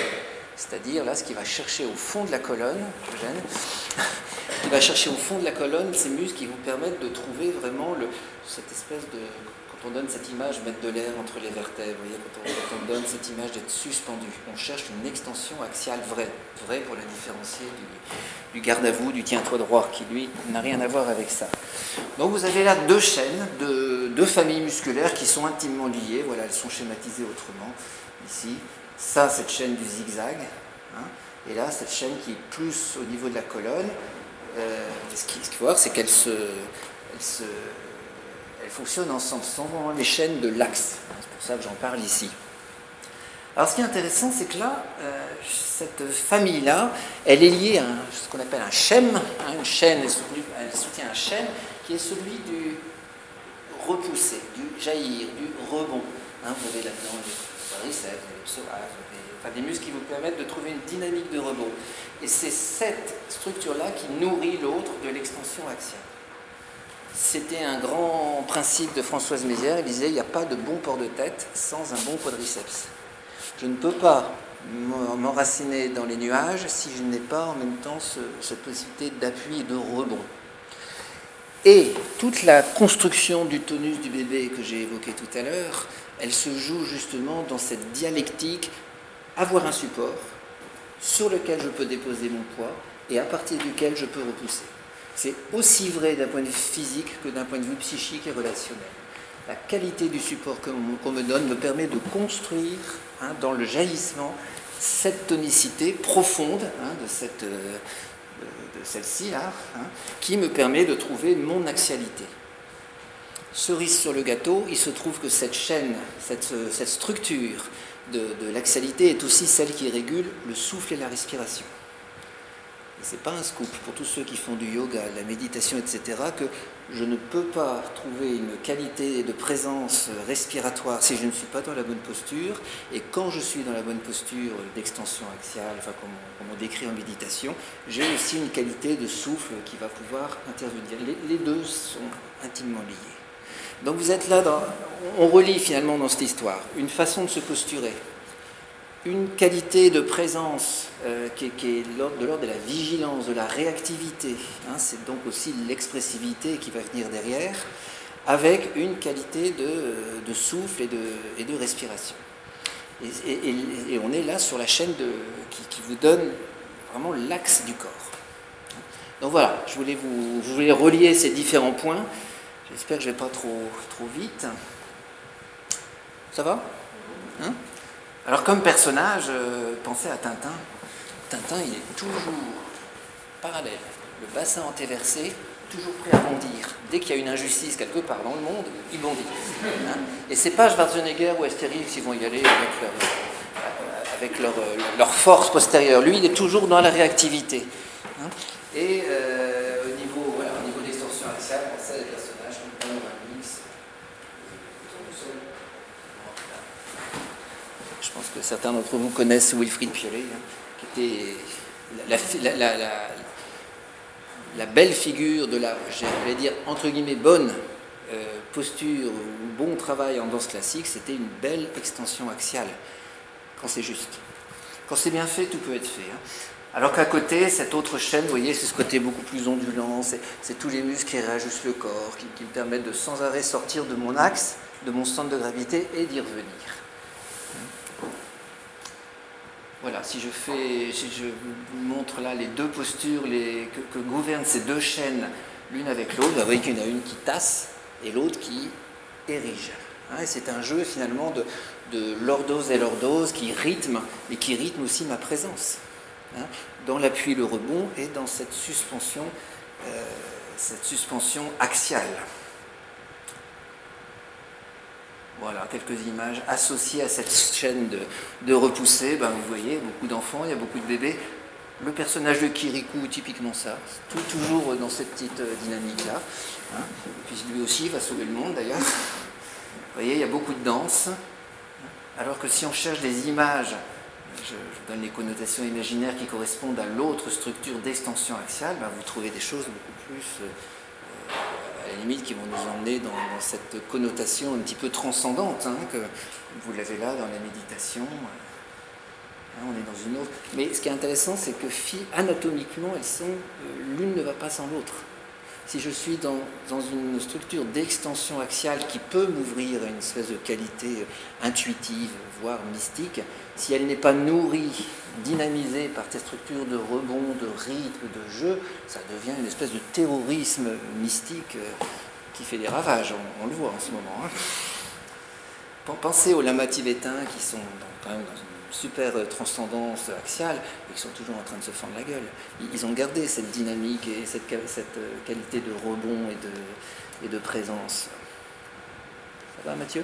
S1: C'est-à-dire, là, ce qui va chercher au fond de la colonne, qui va chercher au fond de la colonne ces muscles qui vous permettent de trouver vraiment cette espèce de, quand on donne cette image, mettre de l'air entre les vertèbres, vous voyez, quand on, donne cette image d'être suspendu, on cherche une extension axiale vraie, vraie pour la différencier du, garde à vous, du tiens-toi droit, qui lui n'a rien à voir avec ça. Donc vous avez là deux chaînes, deux, familles musculaires qui sont intimement liées, voilà, elles sont schématisées autrement, ici. Ça, cette chaîne du zigzag, hein, et là, cette chaîne qui est plus au niveau de la colonne. Euh, ce qu'il faut voir, c'est qu'elle se, elle se elles fonctionnent ensemble, ce sont vraiment les chaînes de l'axe. C'est pour ça que j'en parle ici. Alors ce qui est intéressant, c'est que là, euh, cette famille-là, elle est liée à ce qu'on appelle un schème. Hein, une chaîne, elle soutient un schème qui est celui du repousser, du jaillir, du rebond. Hein, vous avez là-dedans les des muscles qui vous permettent de trouver une dynamique de rebond. Et c'est cette structure-là qui nourrit l'autre de l'extension axiale. C'était un grand principe de Françoise Mézières. Il disait il n'y a pas de bon port de tête sans un bon quadriceps. Je ne peux pas m'enraciner dans les nuages si je n'ai pas en même temps cette possibilité d'appui et de rebond. Et toute la construction du tonus du bébé que j'ai évoqué tout à l'heure, elle se joue justement dans cette dialectique avoir un support sur lequel je peux déposer mon poids et à partir duquel je peux repousser. C'est aussi vrai d'un point de vue physique que d'un point de vue psychique et relationnel. La qualité du support qu'on me donne me permet de construire hein, dans le jaillissement cette tonicité profonde hein, euh, de, celle-ci là, hein, qui me permet de trouver mon axialité. Cerise sur le gâteau, il se trouve que cette chaîne, cette, cette structure de l'axialité est aussi celle qui régule le souffle et la respiration. C'est pas un scoop pour tous ceux qui font du yoga, de la méditation, etc., que je ne peux pas trouver une qualité de présence respiratoire si je ne suis pas dans la bonne posture. Et quand je suis dans la bonne posture d'extension axiale, enfin comme on, décrit en méditation, j'ai aussi une qualité de souffle qui va pouvoir intervenir. Les, deux sont intimement liés. Donc vous êtes là, on relie finalement dans cette histoire une façon de se posturer, une qualité de présence euh, qui, est, de l'ordre de la vigilance, de la réactivité. Hein, c'est donc aussi l'expressivité qui va venir derrière, avec une qualité de, euh, souffle et de, respiration. Et, on est là sur la chaîne qui, vous donne vraiment l'axe du corps. Donc voilà, je voulais vous relier ces différents points. J'espère que je ne vais pas trop, trop vite. Ça va? Hein? Alors comme personnage, euh, pensez à Tintin. Tintin, il est toujours parallèle. Le bassin antéversé, toujours prêt à bondir. Dès qu'il y a une injustice quelque part dans le monde, il bondit. Hein et c'est pas Schwarzenegger ou Astérix qui vont y aller avec leur, euh, euh, force postérieure. Lui, il est toujours dans la réactivité. Hein niveau, voilà, au niveau d'extension axiale, ça, les personnages qui ont un mix Je pense que certains d'entre vous connaissent Wilfried Piolet, hein, qui était la, belle figure de la, j'allais dire, entre guillemets, bonne euh, posture ou bon travail en danse classique, c'était une belle extension axiale, quand c'est juste. Quand c'est bien fait, tout peut être fait. Hein. Alors qu'à côté, cette autre chaîne, vous voyez, c'est ce côté beaucoup plus ondulant, c'est tous les muscles qui réajustent le corps, qui, qui me permettent de sans arrêt sortir de mon axe, de mon centre de gravité et d'y revenir. Voilà, si je fais, si je vous montre là les deux postures que, gouvernent ces deux chaînes l'une avec l'autre, vous voyez qu'il y en a une qui tasse et l'autre qui érige. Hein, c'est un jeu finalement de, lordose et lordose qui rythme, et qui rythme aussi ma présence. Hein, dans l'appui, le rebond et dans cette suspension, euh, cette suspension axiale. Voilà, quelques images associées à cette chaîne de, de repoussés. Ben, vous voyez, beaucoup d'enfants, il y a beaucoup de bébés. Le personnage de Kirikou, typiquement ça, toujours dans cette petite euh, dynamique-là. Hein. Puis lui aussi va sauver le monde d'ailleurs. Vous voyez, il y a beaucoup de danse. Alors que si on cherche des images, je, donne les connotations imaginaires qui correspondent à l'autre structure d'extension axiale, ben, vous trouvez des choses beaucoup plus euh, à la limite qui vont nous emmener dans, cette connotation un petit peu transcendante, hein, que vous l'avez là dans la méditation. Hein, on est dans une autre. Mais ce qui est intéressant, c'est que anatomiquement, elles sont, euh, l'une ne va pas sans l'autre. Si je suis dans, dans une structure d'extension axiale qui peut m'ouvrir à une espèce de qualité intuitive, voire mystique, si elle n'est pas nourrie dynamisé par ces structures de rebond, de rythme, de jeu, ça devient une espèce de terrorisme mystique euh, qui fait des ravages, on, le voit en ce moment. Hein. Pensez aux lamas tibétains qui sont quand même dans une super transcendance axiale et qui sont toujours en train de se fendre la gueule. Ils ont gardé cette dynamique et cette, euh, qualité de rebond et de présence. Ça va Mathieu?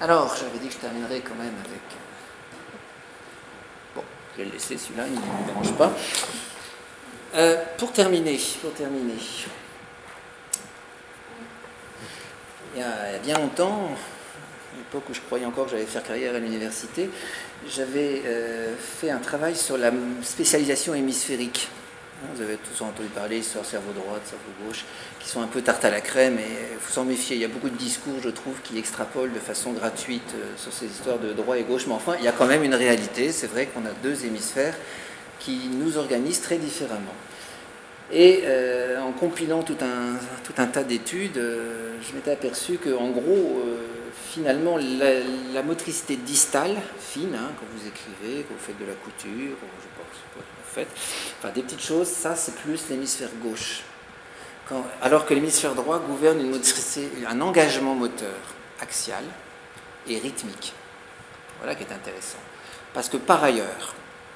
S1: Alors, j'avais dit que je terminerais quand même avec je vais le laisser celui-là, il ne me dérange pas. Euh, pour terminer, pour terminer, il y, a, bien longtemps, à l'époque où je croyais encore que j'allais faire carrière à l'université, j'avais euh, fait un travail sur la spécialisation hémisphérique. Vous avez tous entendu parler sur cerveau droit, cerveau gauche, qui sont un peu tarte à la crème, et il faut s'en méfier. Il y a beaucoup de discours, je trouve, qui extrapolent de façon gratuite euh, sur ces histoires de droit et gauche, mais enfin, il y a quand même une réalité. C'est vrai qu'on a deux hémisphères qui nous organisent très différemment. Et euh, en compilant tout un, tout un tas d'études, euh, je m'étais aperçu qu'en gros, finalement, la, motricité distale, fine, hein, quand vous écrivez, quand vous faites de la couture, des petites choses, ça c'est plus l'hémisphère gauche. alors que l'hémisphère droit gouverne une un engagement moteur axial et rythmique. Voilà qui est intéressant. Parce que par ailleurs,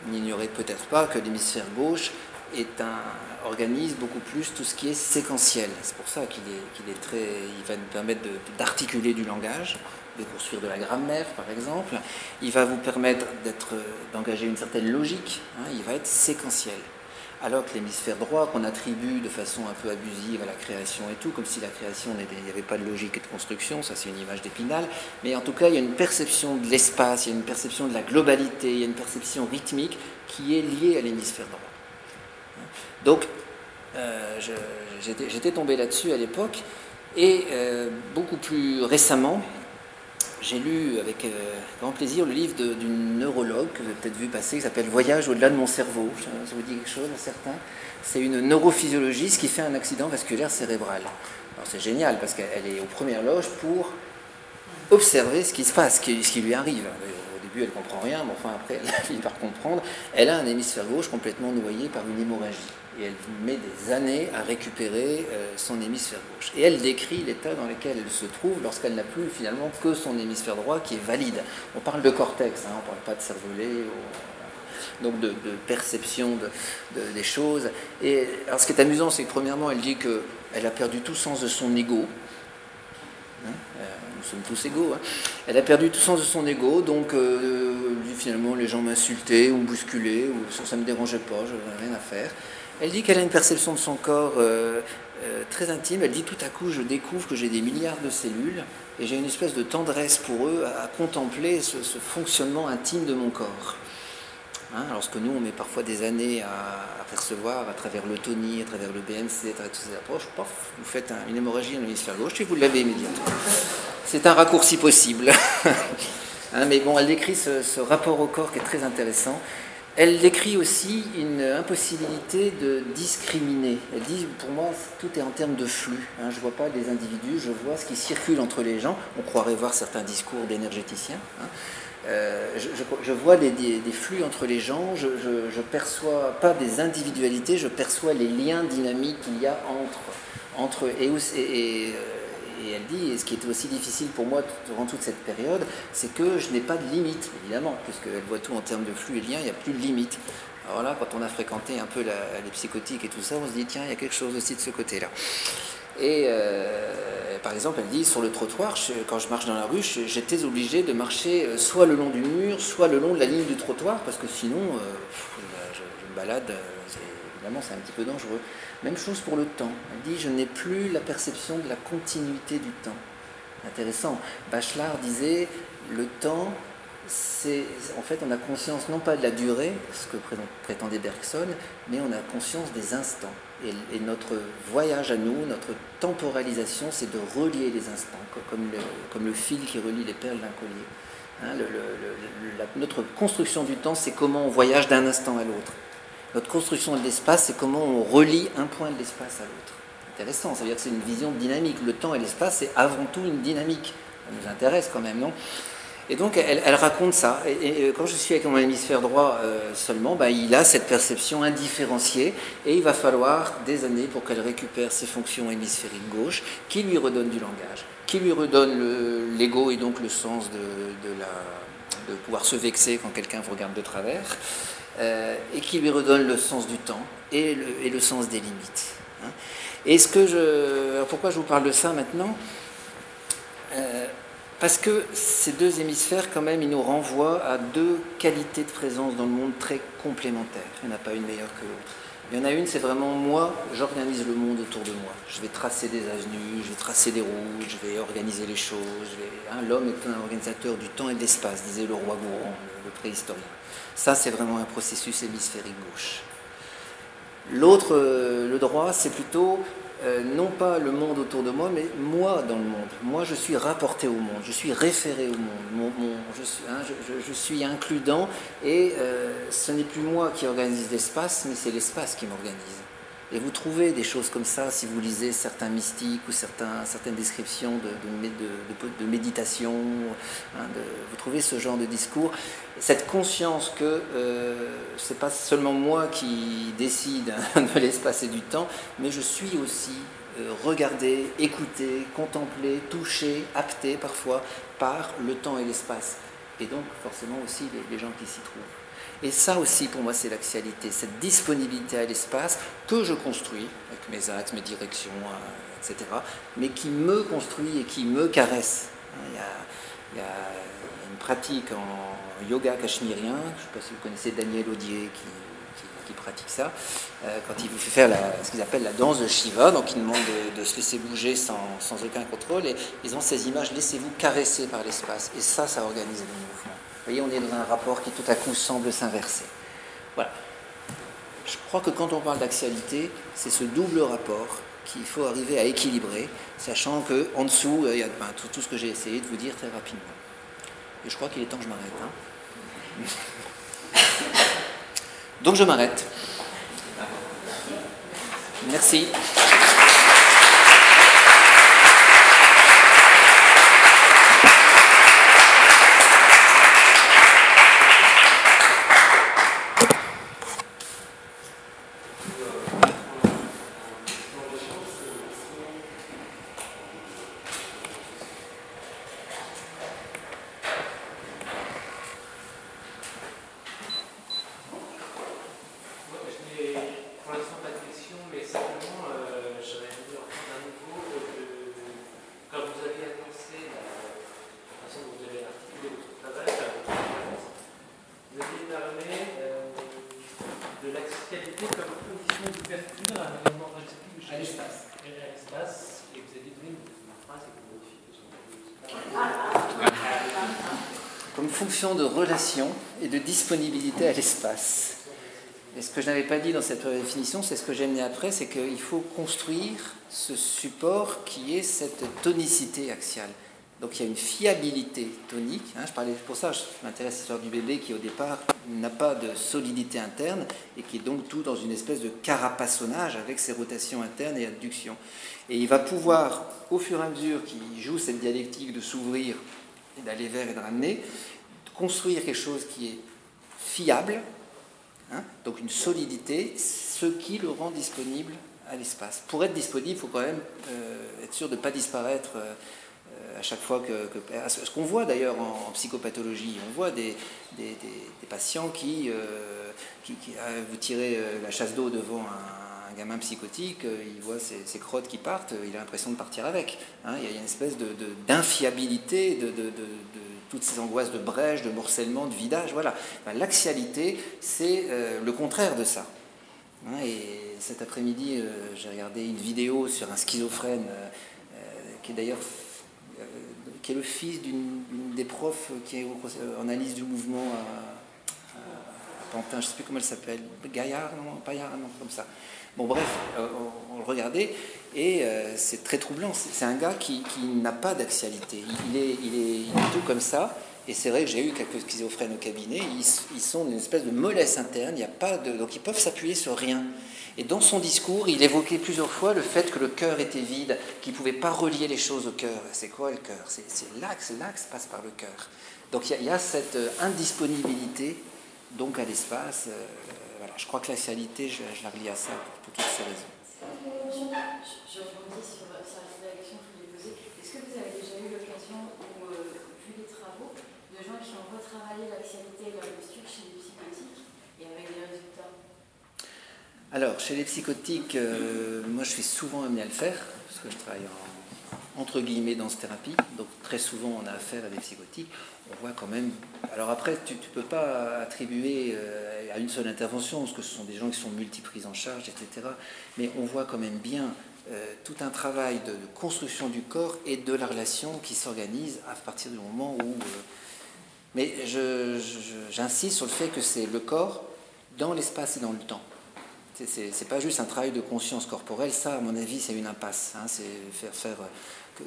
S1: n'ignorez peut-être pas que l'hémisphère gauche est un, organise beaucoup plus tout ce qui est séquentiel. C'est pour ça qu'il est, très, il va nous permettre d'articuler du langage, de construire de la grammaire, par exemple. Il va vous permettre d'engager une certaine logique. Hein. il va être séquentiel. Alors que l'hémisphère droit, qu'on attribue de façon un peu abusive à la création et tout, comme si la création, il n'y avait pas de logique et de construction, ça c'est une image d'épinal, mais en tout cas, il y a une perception de l'espace, il y a une perception de la globalité, il y a une perception rythmique qui est liée à l'hémisphère droit. Donc, euh, j'étais tombé là-dessus à l'époque, et euh, beaucoup plus récemment, j'ai lu avec euh, grand plaisir le livre d'une neurologue que vous avez peut-être vu passer, qui s'appelle Voyage au-delà de mon cerveau. Ça vous dit quelque chose à certains C'est une neurophysiologiste qui fait un accident vasculaire cérébral. Alors c'est génial parce qu'elle est aux premières loges pour observer ce qui se passe, ce qui, lui arrive. Au début, elle ne comprend rien, mais enfin après, elle finit par comprendre. Elle a un hémisphère gauche complètement noyé par une hémorragie et elle met des années à récupérer euh, son hémisphère gauche. Et elle décrit l'état dans lequel elle se trouve lorsqu'elle n'a plus finalement que son hémisphère droit qui est valide. On parle de cortex, hein, on ne parle pas de cervelet, donc de, perception des choses. Et alors ce qui est amusant, c'est que premièrement, elle dit qu'elle a perdu tout sens de son ego. Hein, euh, nous sommes tous égaux. Hein. Elle a perdu tout sens de son ego, donc euh, finalement les gens m'insultaient ou bousculaient, ou ça ne me dérangeait pas, je n'avais rien à faire. Elle dit qu'elle a une perception de son corps euh, euh, très intime. Elle dit tout à coup, je découvre que j'ai des milliards de cellules et j'ai une espèce de tendresse pour eux à, contempler ce, fonctionnement intime de mon corps. Hein, alors que nous, on met parfois des années à, percevoir à travers l'autonie, à travers le BMC, à travers toutes ces approches, vous faites une hémorragie dans l'hémisphère gauche et vous l'avez immédiatement. C'est un raccourci possible. Hein, mais bon, elle décrit ce rapport au corps qui est très intéressant. Elle décrit aussi une impossibilité de discriminer. Elle dit, pour moi, tout est en termes de flux. Hein. Je ne vois pas des individus, je vois ce qui circule entre les gens. On croirait voir certains discours d'énergéticiens. Hein. Euh, je, vois des, flux entre les gens, je ne perçois pas des individualités, je perçois les liens dynamiques qu'il y a entre, entre et et elle dit, et ce qui était aussi difficile pour moi durant toute cette période, c'est que je n'ai pas de limite, évidemment, puisqu'elle voit tout en termes de flux et de liens, il n'y a plus de limite. Alors là, quand on a fréquenté un peu les psychotiques et tout ça, on se dit, tiens, il y a quelque chose aussi de ce côté-là. Et euh, par exemple, elle dit, sur le trottoir, quand je marche dans la rue, j'étais obligé de marcher euh, soit le long du mur, soit le long de la ligne du trottoir, parce que sinon, euh, je, me balade, évidemment, c'est un petit peu dangereux. Même chose pour le temps. Elle dit Je n'ai plus la perception de la continuité du temps. Intéressant. Bachelard disait Le temps, c'est. En fait, on a conscience non pas de la durée, ce que prétendait Bergson, mais on a conscience des instants. Et, notre voyage à nous, notre temporalisation, c'est de relier les instants, comme le, comme le fil qui relie les perles d'un collier. Hein, notre construction du temps, c'est comment on voyage d'un instant à l'autre. Notre construction de l'espace, c'est comment on relie un point de l'espace à l'autre. Intéressant, ça veut dire que c'est une vision dynamique. Le temps et l'espace, c'est avant tout une dynamique. Ça nous intéresse quand même, non? Et donc, elle, raconte ça. Et, quand je suis avec mon hémisphère droit euh, seulement, bah, il a cette perception indifférenciée et il va falloir des années pour qu'elle récupère ses fonctions hémisphériques gauche, qui lui redonnent du langage, qui lui redonnent l'ego et donc le sens de, pouvoir se vexer quand quelqu'un vous regarde de travers, euh, et qui lui redonne le sens du temps et le, sens des limites. Hein. Et ce que je, pourquoi je vous parle de ça maintenant euh, Parce que ces deux hémisphères, quand même, ils nous renvoient à deux qualités de présence dans le monde très complémentaires. Il n'y en a pas une meilleure que l'autre. Il y en a une, c'est vraiment moi, j'organise le monde autour de moi. Je vais tracer des avenues, je vais tracer des routes, je vais organiser les choses. Hein, l'homme est un organisateur du temps et de l'espace, disait le roi Gouron, le préhistorien. Ça, c'est vraiment un processus hémisphérique gauche. L'autre, euh, le droit, c'est plutôt euh, non pas le monde autour de moi, mais moi dans le monde. Moi, je suis rapporté au monde, je suis référé au monde, je, suis, hein, suis, includant, et euh, ce n'est plus moi qui organise l'espace, mais c'est l'espace qui m'organise. Et vous trouvez des choses comme ça si vous lisez certains mystiques ou certaines descriptions de, de, de, méditation. Hein, vous trouvez ce genre de discours. Cette conscience que euh, ce n'est pas seulement moi qui décide de l'espace et du temps, mais je suis aussi euh, regardé, écouté, contemplé, touché, acté parfois par le temps et l'espace. Et donc forcément aussi les gens qui s'y trouvent. Et ça aussi, pour moi, c'est l'axialité, cette disponibilité à l'espace que je construis avec mes axes, mes directions, euh, etc., mais qui me construit et qui me caresse. Il y a Il y a une pratique en yoga cachemérien, je ne sais pas si vous connaissez Daniel Audier qui, pratique ça, euh, quand il vous fait faire ce qu'ils appellent la danse de Shiva, donc il demande de, se laisser bouger sans, aucun contrôle, et ils ont ces images, laissez-vous caresser par l'espace, et ça, ça organise le mouvement. Vous voyez, on est dans un rapport qui tout à coup semble s'inverser. Voilà. Je crois que quand on parle d'axialité, c'est ce double rapport qu'il faut arriver à équilibrer, sachant qu'en dessous, il y a ben, tout, ce que j'ai essayé de vous dire très rapidement. Et je crois qu'il est temps que je m'arrête. Hein. Donc je m'arrête. Merci. De relation et de disponibilité à l'espace. Et ce que je n'avais pas dit dans cette définition, c'est ce que j'ai amené après, c'est qu'il faut construire ce support qui est cette tonicité axiale. Donc il y a une fiabilité tonique. Hein, je parlais pour ça, je m'intéresse à l'histoire du bébé qui au départ n'a pas de solidité interne et qui est donc tout dans une espèce de carapassonnage avec ses rotations internes et adductions. Et il va pouvoir, au fur et à mesure qu'il joue cette dialectique de s'ouvrir et d'aller vers et de ramener, construire quelque chose qui est fiable, hein, donc une solidité, ce qui le rend disponible à l'espace. Pour être disponible, il faut quand même euh, être sûr de ne pas disparaître euh, à chaque fois que... ce qu'on voit d'ailleurs en, psychopathologie, on voit des, des, patients qui, euh, qui, vous tirez la chasse d'eau devant un, gamin psychotique, il voit ses, crottes qui partent, il a l'impression de partir avec. Hein. il y a une espèce d'infiabilité, de, de, toutes ces angoisses de brèche, de morcellement, de vidage. Voilà. L'axialité, c'est euh, le contraire de ça. Hein, et cet après-midi, euh, j'ai regardé une vidéo sur un schizophrène, euh, qui est d'ailleurs qui est le fils d'une des profs qui est en analyse du mouvement à, Pantin, je ne sais plus comment elle s'appelle, Gaillard, non, Paillard, non, comme ça. Bon, bref, on, le regardait, et euh, c'est très troublant. C'est un gars qui, n'a pas d'axialité. Il est, tout comme ça. Et c'est vrai que j'ai eu quelques schizophrènes au cabinet. Ils, sont d'une espèce de mollesse interne. Il a pas de, donc ils peuvent s'appuyer sur rien. Et dans son discours, il évoquait plusieurs fois le fait que le cœur était vide, qu'il ne pouvait pas relier les choses au cœur. C'est quoi le cœur? C'est l'axe, l'axe passe par le cœur. Donc il y, a, cette euh, indisponibilité donc à l'espace. Euh. Je crois que l'axialité, je, je la relie à ça pour toutes ces raisons.
S2: Je, rebondis sur, la réflexion que je voulais poser. Est-ce que vous avez déjà eu l'occasion, ou euh, vu les travaux, de gens qui ont retravaillé l'axialité et la posture chez les psychotiques et avec des résultats?
S1: Alors, chez les psychotiques, euh, moi je suis souvent amené à le faire, parce que je travaille en, entre guillemets dans ce thérapie, donc très souvent on a affaire à des psychotiques on voit quand même. Alors après, tu ne peux pas attribuer euh, à une seule intervention, parce que ce sont des gens qui sont multiprises en charge, etc. Mais on voit quand même bien euh, tout un travail de, construction du corps et de la relation qui s'organise à partir du moment où. Euh, mais j'insiste sur le fait que c'est le corps dans l'espace et dans le temps. C'est pas juste un travail de conscience corporelle, ça, à mon avis, c'est une impasse. Hein. c'est faire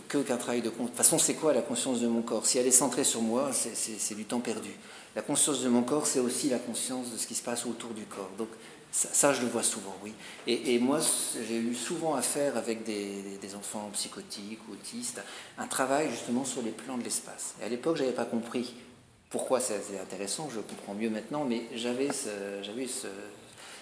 S1: que qu'un travail de... De toute façon, c'est quoi la conscience de mon corps? Si elle est centrée sur moi, c'est du temps perdu. La conscience de mon corps, c'est aussi la conscience de ce qui se passe autour du corps. Donc ça, je le vois souvent, oui. Et, moi, j'ai eu souvent affaire avec des, enfants psychotiques, autistes, un travail justement sur les plans de l'espace. Et à l'époque, je n'avais pas compris pourquoi c'est intéressant, je comprends mieux maintenant, mais j'avais ce, ce,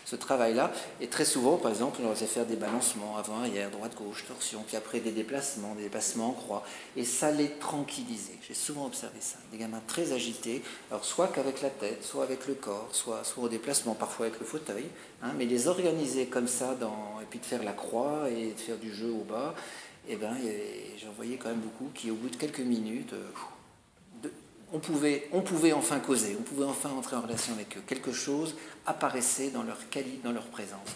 S1: ce travail-là. Et très souvent, par exemple, on leur faisait faire des balancements avant, arrière, droite, gauche, torsion, puis après des déplacements, des déplacements en croix. Et ça les tranquillisait. J'ai souvent observé ça. Des gamins très agités, alors soit qu'avec la tête, soit avec le corps, soit, au déplacement, parfois avec le fauteuil, hein, mais les organiser comme ça, dans, et puis de faire la croix et de faire du jeu au bas, et eh ben, j'en voyais quand même beaucoup qui, au bout de quelques minutes, euh, on pouvait, on enfin causer, on pouvait enfin entrer en relation avec eux. Quelque chose apparaissait dans leur, dans leur présence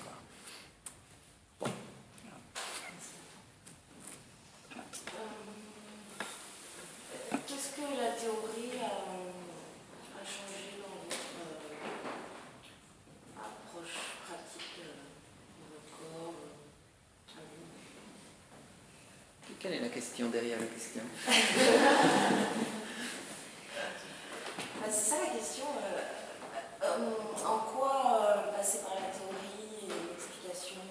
S1: est la question derrière la question
S3: bah, C'est ça la question. Euh, euh, en quoi euh, passer par la théorie et l'explication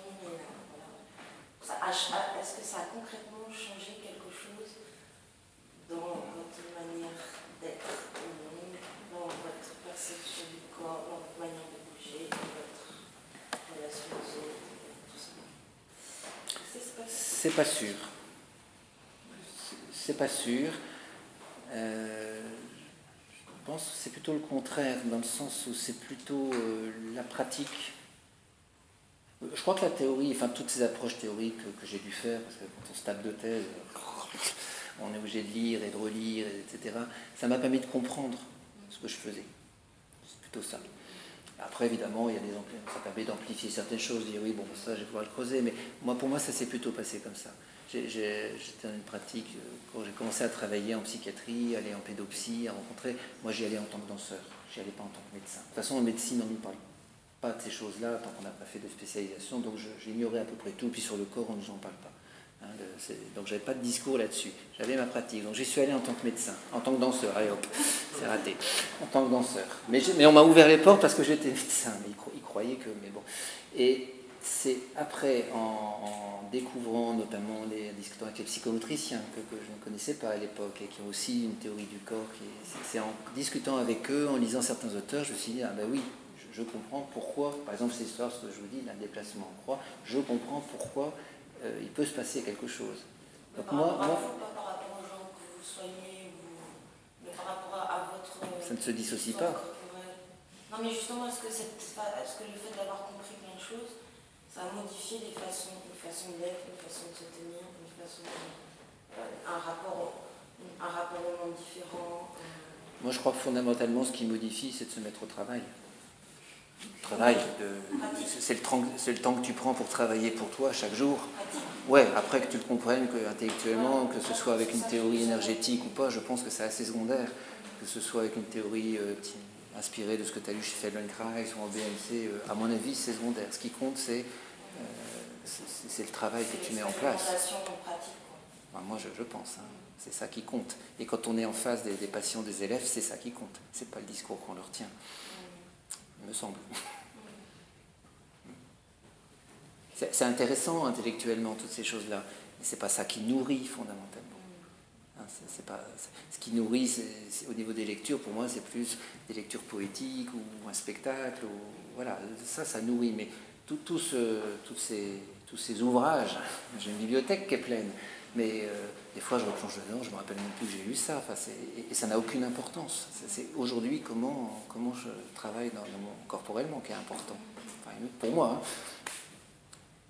S3: Est-ce que ça a concrètement changé quelque chose dans votre manière d'être dans votre perception du corps, dans votre manière de bouger, dans votre relation aux autres, tout ça
S1: C'est pas sûr c'est pas sûr. Euh, je pense que c'est plutôt le contraire, dans le sens où c'est plutôt euh, la pratique. Je crois que la théorie, enfin toutes ces approches théoriques que, j'ai dû faire, parce que quand on se tape de thèse, on est obligé de lire et de relire, etc., ça m'a permis de comprendre ce que je faisais. C'est plutôt ça. Après, évidemment, il y a des ça permet d'amplifier certaines choses, dire oui, bon, ça, je vais pouvoir le creuser, mais moi, pour moi, ça s'est plutôt passé comme ça. J'étais dans une pratique, euh, quand j'ai commencé à travailler en psychiatrie, aller en pédopsie, à rencontrer, moi j'y allais en tant que danseur, j'y allais pas en tant que médecin. De toute façon, en médecine, on ne parle pas de ces choses-là tant qu'on n'a pas fait de spécialisation, donc j'ignorais à peu près tout, puis sur le corps, on ne nous en parle pas. Hein, donc j'avais pas de discours là-dessus, j'avais ma pratique. Donc j'y suis allé en tant que médecin, en tant que danseur, allez hop, c'est raté, en tant que danseur. Mais, mais on m'a ouvert les portes parce que j'étais médecin, mais ils, croyaient que, mais bon. Et c'est après, en, découvrant notamment, les, discutant avec les psychomotriciens que, je ne connaissais pas à l'époque et qui ont aussi une théorie du corps, c'est en discutant avec eux, en lisant certains auteurs, je me suis dit, ah ben oui, je, comprends pourquoi, par exemple, cette histoire, ce que je vous dis, un déplacement en croix, je comprends pourquoi euh, il peut se passer quelque chose.
S3: Donc, moi, moi, pas par rapport aux gens que vous soignez, mais par rapport à, votre.
S1: Ça ne se dissocie pas.
S3: Non, mais justement, est-ce que, est que le fait d'avoir compris plein de choses, ça a modifié les façons, les façons d'être, les façons de se tenir, une façon, euh, un, rapport, un rapport au monde différent. Euh.
S1: Moi, je crois que fondamentalement, ce qui modifie, c'est de se mettre au travail. Travail, c'est le, le, temps que tu prends pour travailler pour toi chaque jour. Ouais, après que tu le comprennes que, intellectuellement, que ce soit avec une théorie énergétique ou pas, je pense que c'est assez secondaire. Que ce soit avec une théorie euh, inspirée de ce que tu as lu chez Feldenkrais ou en BMC, à mon avis, c'est secondaire. Ce qui compte, c'est c'est le travail que tu mets en place. moi, je, pense. Hein. C'est ça qui compte. Et quand on est en face des, patients, des élèves, c'est ça qui compte. C'est pas le discours qu'on leur tient. Il me semble. C'est intéressant intellectuellement, toutes ces choses-là. Mais c'est pas ça qui nourrit fondamentalement. Hein, c'est pas, ce qui nourrit, au niveau des lectures, pour moi, c'est plus des lectures poétiques ou un spectacle. Ou, voilà, ça, ça nourrit. Mais tout, tout ce, tous ces tous ces ouvrages. J'ai une bibliothèque qui est pleine, mais euh, des fois je replonge dedans, je me rappelle même plus que j'ai lu ça, enfin, et, ça n'a aucune importance. C'est aujourd'hui comment, comment je travaille dans, mon corporellement qui est important, pour moi. Hein.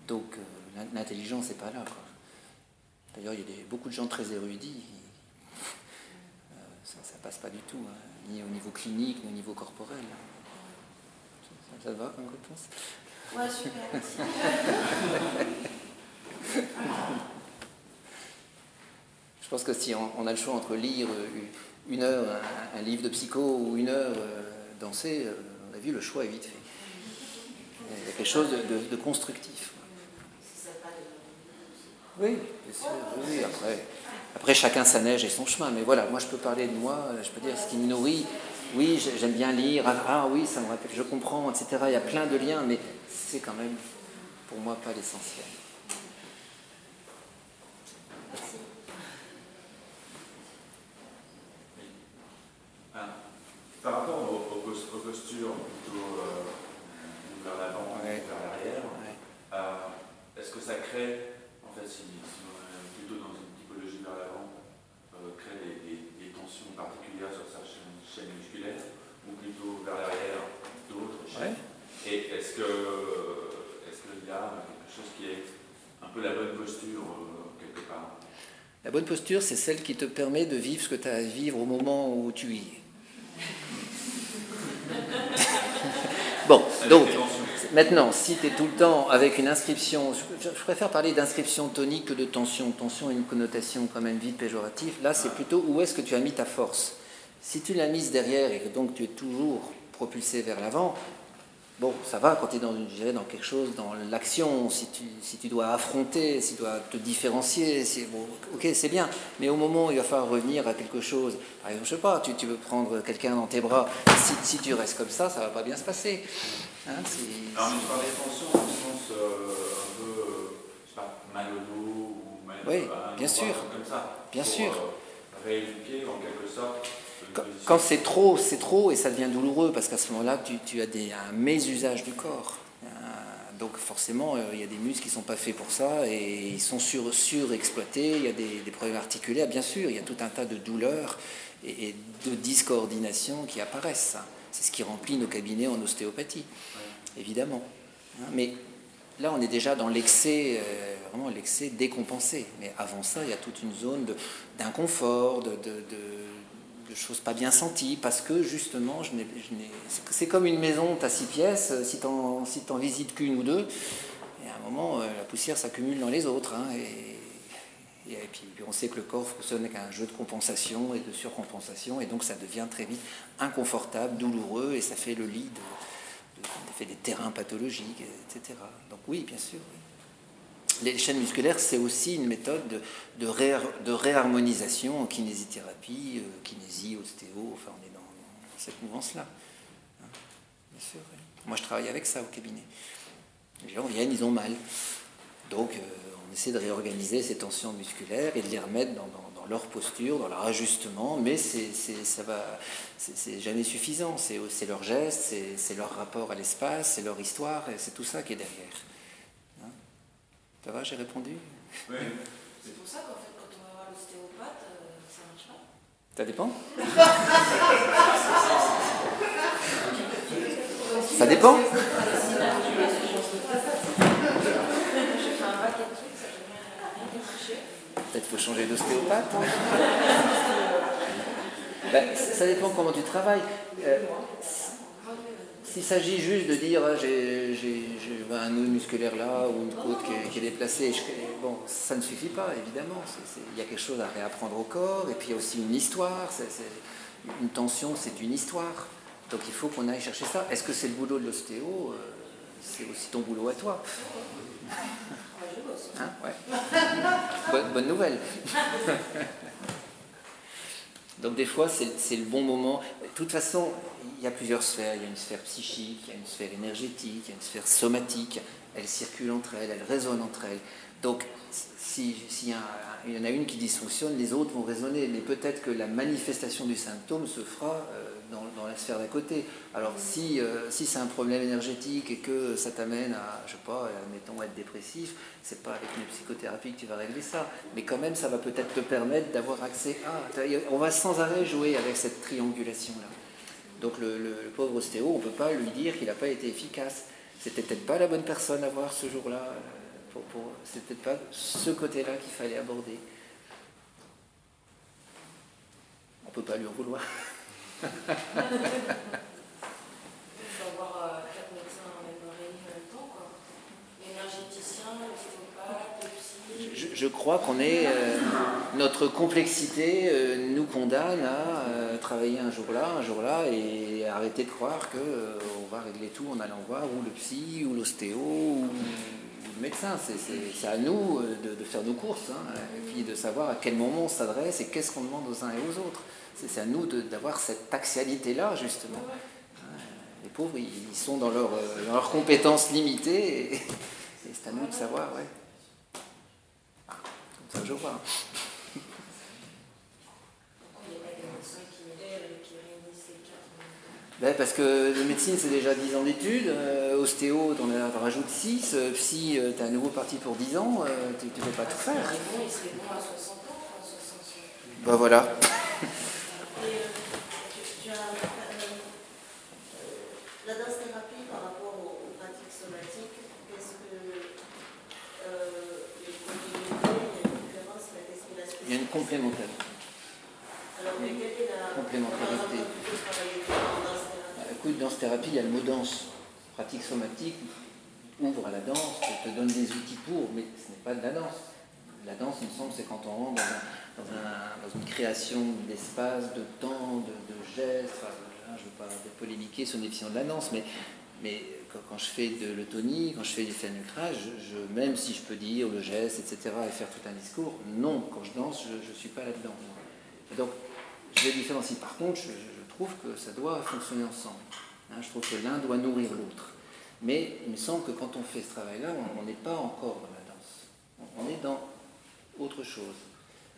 S1: Donc euh, l'intelligence n'est pas là. D'ailleurs, il y a beaucoup de gens très érudits. Euh, ça ne passe pas du tout, hein, ni au niveau clinique, ni au niveau corporel. Ça, ça va comme réponse Je pense que si on, a le choix entre lire une heure un, livre de psycho ou une heure euh, danser, euh, on a vu le choix est vite fait. Il y a quelque chose de, constructif. Oui, bien sûr, oui, après, après chacun sa neige et son chemin, mais voilà, moi je peux parler de moi, je peux dire ce qui me nourrit, oui, j'aime bien lire, ah, ah oui, ça me rappelle, je comprends, etc. Il y a plein de liens, mais c'est quand même pour moi pas l'essentiel.
S4: Par rapport aux, postures plutôt euh, vers l'avant, vers l'arrière, euh, est-ce que ça crée, en fait, si, on est plutôt dans une typologie vers l'avant, euh, crée des, tensions particulières sur sa chaîne, musculaire, ou plutôt vers l'arrière, d'autres chaînes et est-ce que est-ce qu'il y a quelque chose qui est un peu la bonne posture
S1: c'est celle qui te permet de vivre ce que tu as à vivre au moment où tu y es. bon, donc, maintenant, si tu es tout le temps avec une inscription, je préfère parler d'inscription tonique que de tension. Tension a une connotation quand même vite péjorative. Là, c'est plutôt où est-ce que tu as mis ta force. Si tu l'as mise derrière et que donc tu es toujours propulsé vers l'avant, Bon, ça va quand tu es dans, une, dans quelque chose, dans l'action, si tu, si tu dois affronter, si tu dois te différencier, bon, ok, c'est bien. Mais au moment où il va falloir revenir à quelque chose, par exemple, je sais pas, tu, tu veux prendre quelqu'un dans tes bras, si, si, tu restes comme ça, ça va pas bien se passer.
S4: Hein, Alors, je parle tensions dans le sens euh, un peu, euh, je sais pas, mal au dos, ou mal
S1: Oui, bien sûr.
S4: Comme ça,
S1: bien
S4: pour,
S1: sûr.
S4: Euh, rééduquer en quelque sorte
S1: quand, c'est trop, c'est trop et ça devient douloureux parce qu'à ce moment-là, tu, as des, un mésusage du corps. Euh, donc forcément, euh, il y a des muscles qui ne sont pas faits pour ça et ils sont sur, surexploités. Il y a des, problèmes articulaires, bien sûr. Il y a tout un tas de douleurs et, de discoordination qui apparaissent. C'est ce qui remplit nos cabinets en ostéopathie, évidemment. Hein, mais là, on est déjà dans l'excès, euh, vraiment l'excès décompensé. Mais avant ça, il y a toute une zone d'inconfort, de de choses pas bien senties, parce que justement, c'est comme une maison, tu as six pièces, si tu si visites qu'une ou deux, et à un moment, euh, la poussière s'accumule dans les autres. Hein, et, puis on sait que le corps fonctionne avec un jeu de compensation et de surcompensation, et donc ça devient très vite inconfortable, douloureux, et ça fait le lit de, fait des terrains pathologiques, etc. Donc oui, bien sûr. Les chaînes musculaires, c'est aussi une méthode de, réharmonisation en kinésithérapie, euh, kinésie, ostéo, enfin on est dans, cette mouvance-là. Hein, Moi je travaille avec ça au cabinet. Les gens viennent, ils ont mal. Donc euh, on essaie de réorganiser ces tensions musculaires et de les remettre dans, leur posture, dans leur ajustement, mais c'est, jamais suffisant. C'est, leur geste, c'est leur rapport à l'espace, c'est leur histoire, c'est tout ça qui est derrière. Ça va, j'ai répondu
S3: Oui. C'est pour ça qu'en fait, quand on va voir l'ostéopathe, euh, ça marche pas
S1: Ça dépend Ça dépend Peut-être qu'il faut changer d'ostéopathe. ben, ça dépend comment tu travailles. Euh, s'il s'agit juste de dire ah, j'ai un nœud musculaire là ou une côte qui est, déplacée, bon, ça ne suffit pas, évidemment. Il y a quelque chose à réapprendre au corps, et puis il y a aussi une histoire. une tension, c'est une histoire. Donc il faut qu'on aille chercher ça. Est-ce que c'est le boulot de l'ostéo euh, C'est aussi ton boulot à toi? Hein, bonne, bonne nouvelle. Donc des fois, c'est le bon moment. De toute façon, y a plusieurs sphères. Il y a une sphère psychique, il y a une sphère énergétique, il y a une sphère somatique. Elles circulent entre elles, elles résonnent entre elles. Donc s'il y, y, en a une qui dysfonctionne, les autres vont résonner. Mais peut-être que la manifestation du symptôme se fera euh, dans, la sphère d'à côté. Alors si, euh, si c'est un problème énergétique et que ça t'amène à, je sais pas, admettons, être dépressif, c'est pas avec une psychothérapie que tu vas régler ça. Mais quand même, ça va peut-être te permettre d'avoir accès à... On va sans arrêt jouer avec cette triangulation-là. Donc le, pauvre ostéo, on ne peut pas lui dire qu'il n'a pas été efficace. C'était peut-être pas la bonne personne à voir ce jour-là. Euh, c'est peut-être pas ce côté-là qu'il fallait aborder. On ne peut pas lui en. Il faut
S3: avoir euh, quatre médecins en même réunion en même temps, quoi. L'énergéticien, l'ostéopathe, le psy.
S1: Je, crois qu'on est. Euh, notre complexité euh, nous condamne à travailler un jour là, un jour là, et arrêter de croire qu'on va régler tout en allant voir ou le psy, ou l'ostéo, ou, le médecin. C'est à nous de, de, faire nos courses, hein, et puis de savoir à quel moment on s'adresse et qu'est-ce qu'on demande aux uns et aux autres. C'est à nous d'avoir cette axialité-là, justement. Les pauvres, ils sont dans, leur, euh, dans leurs compétences limitées, et, c'est à nous de savoir, ouais. Je vois. Ben parce que la médecine, c'est déjà 10 ans d'études. Euh, ostéo, tu en rajoutes 6. Euh, psy, tu es à nouveau parti pour 10 ans. tu ne peux pas tout faire. Ben voilà. Une complémentarité. Bah, Écoute, danse-thérapie, il y a le mot danse. Pratique somatique ouvre à la danse, te donne des outils pour, mais ce n'est pas de la danse. La danse, il me semble, c'est quand on rentre dans, une création d'espace, de temps, de, gestes. je ne veux pas polémiquer sur définition de la danse, mais, mais quand, je fais de l'autonie, quand je fais du phénutrage, je, même si je peux dire le geste, etc., et faire tout un discours, non, quand je danse, je ne suis pas là-dedans. Donc, je vais différencier. Par contre, je, trouve que ça doit fonctionner ensemble. Hein, je trouve que l'un doit nourrir l'autre. Mais il me semble que quand on fait ce travail-là, on n'est pas encore dans la danse. On est dans autre chose.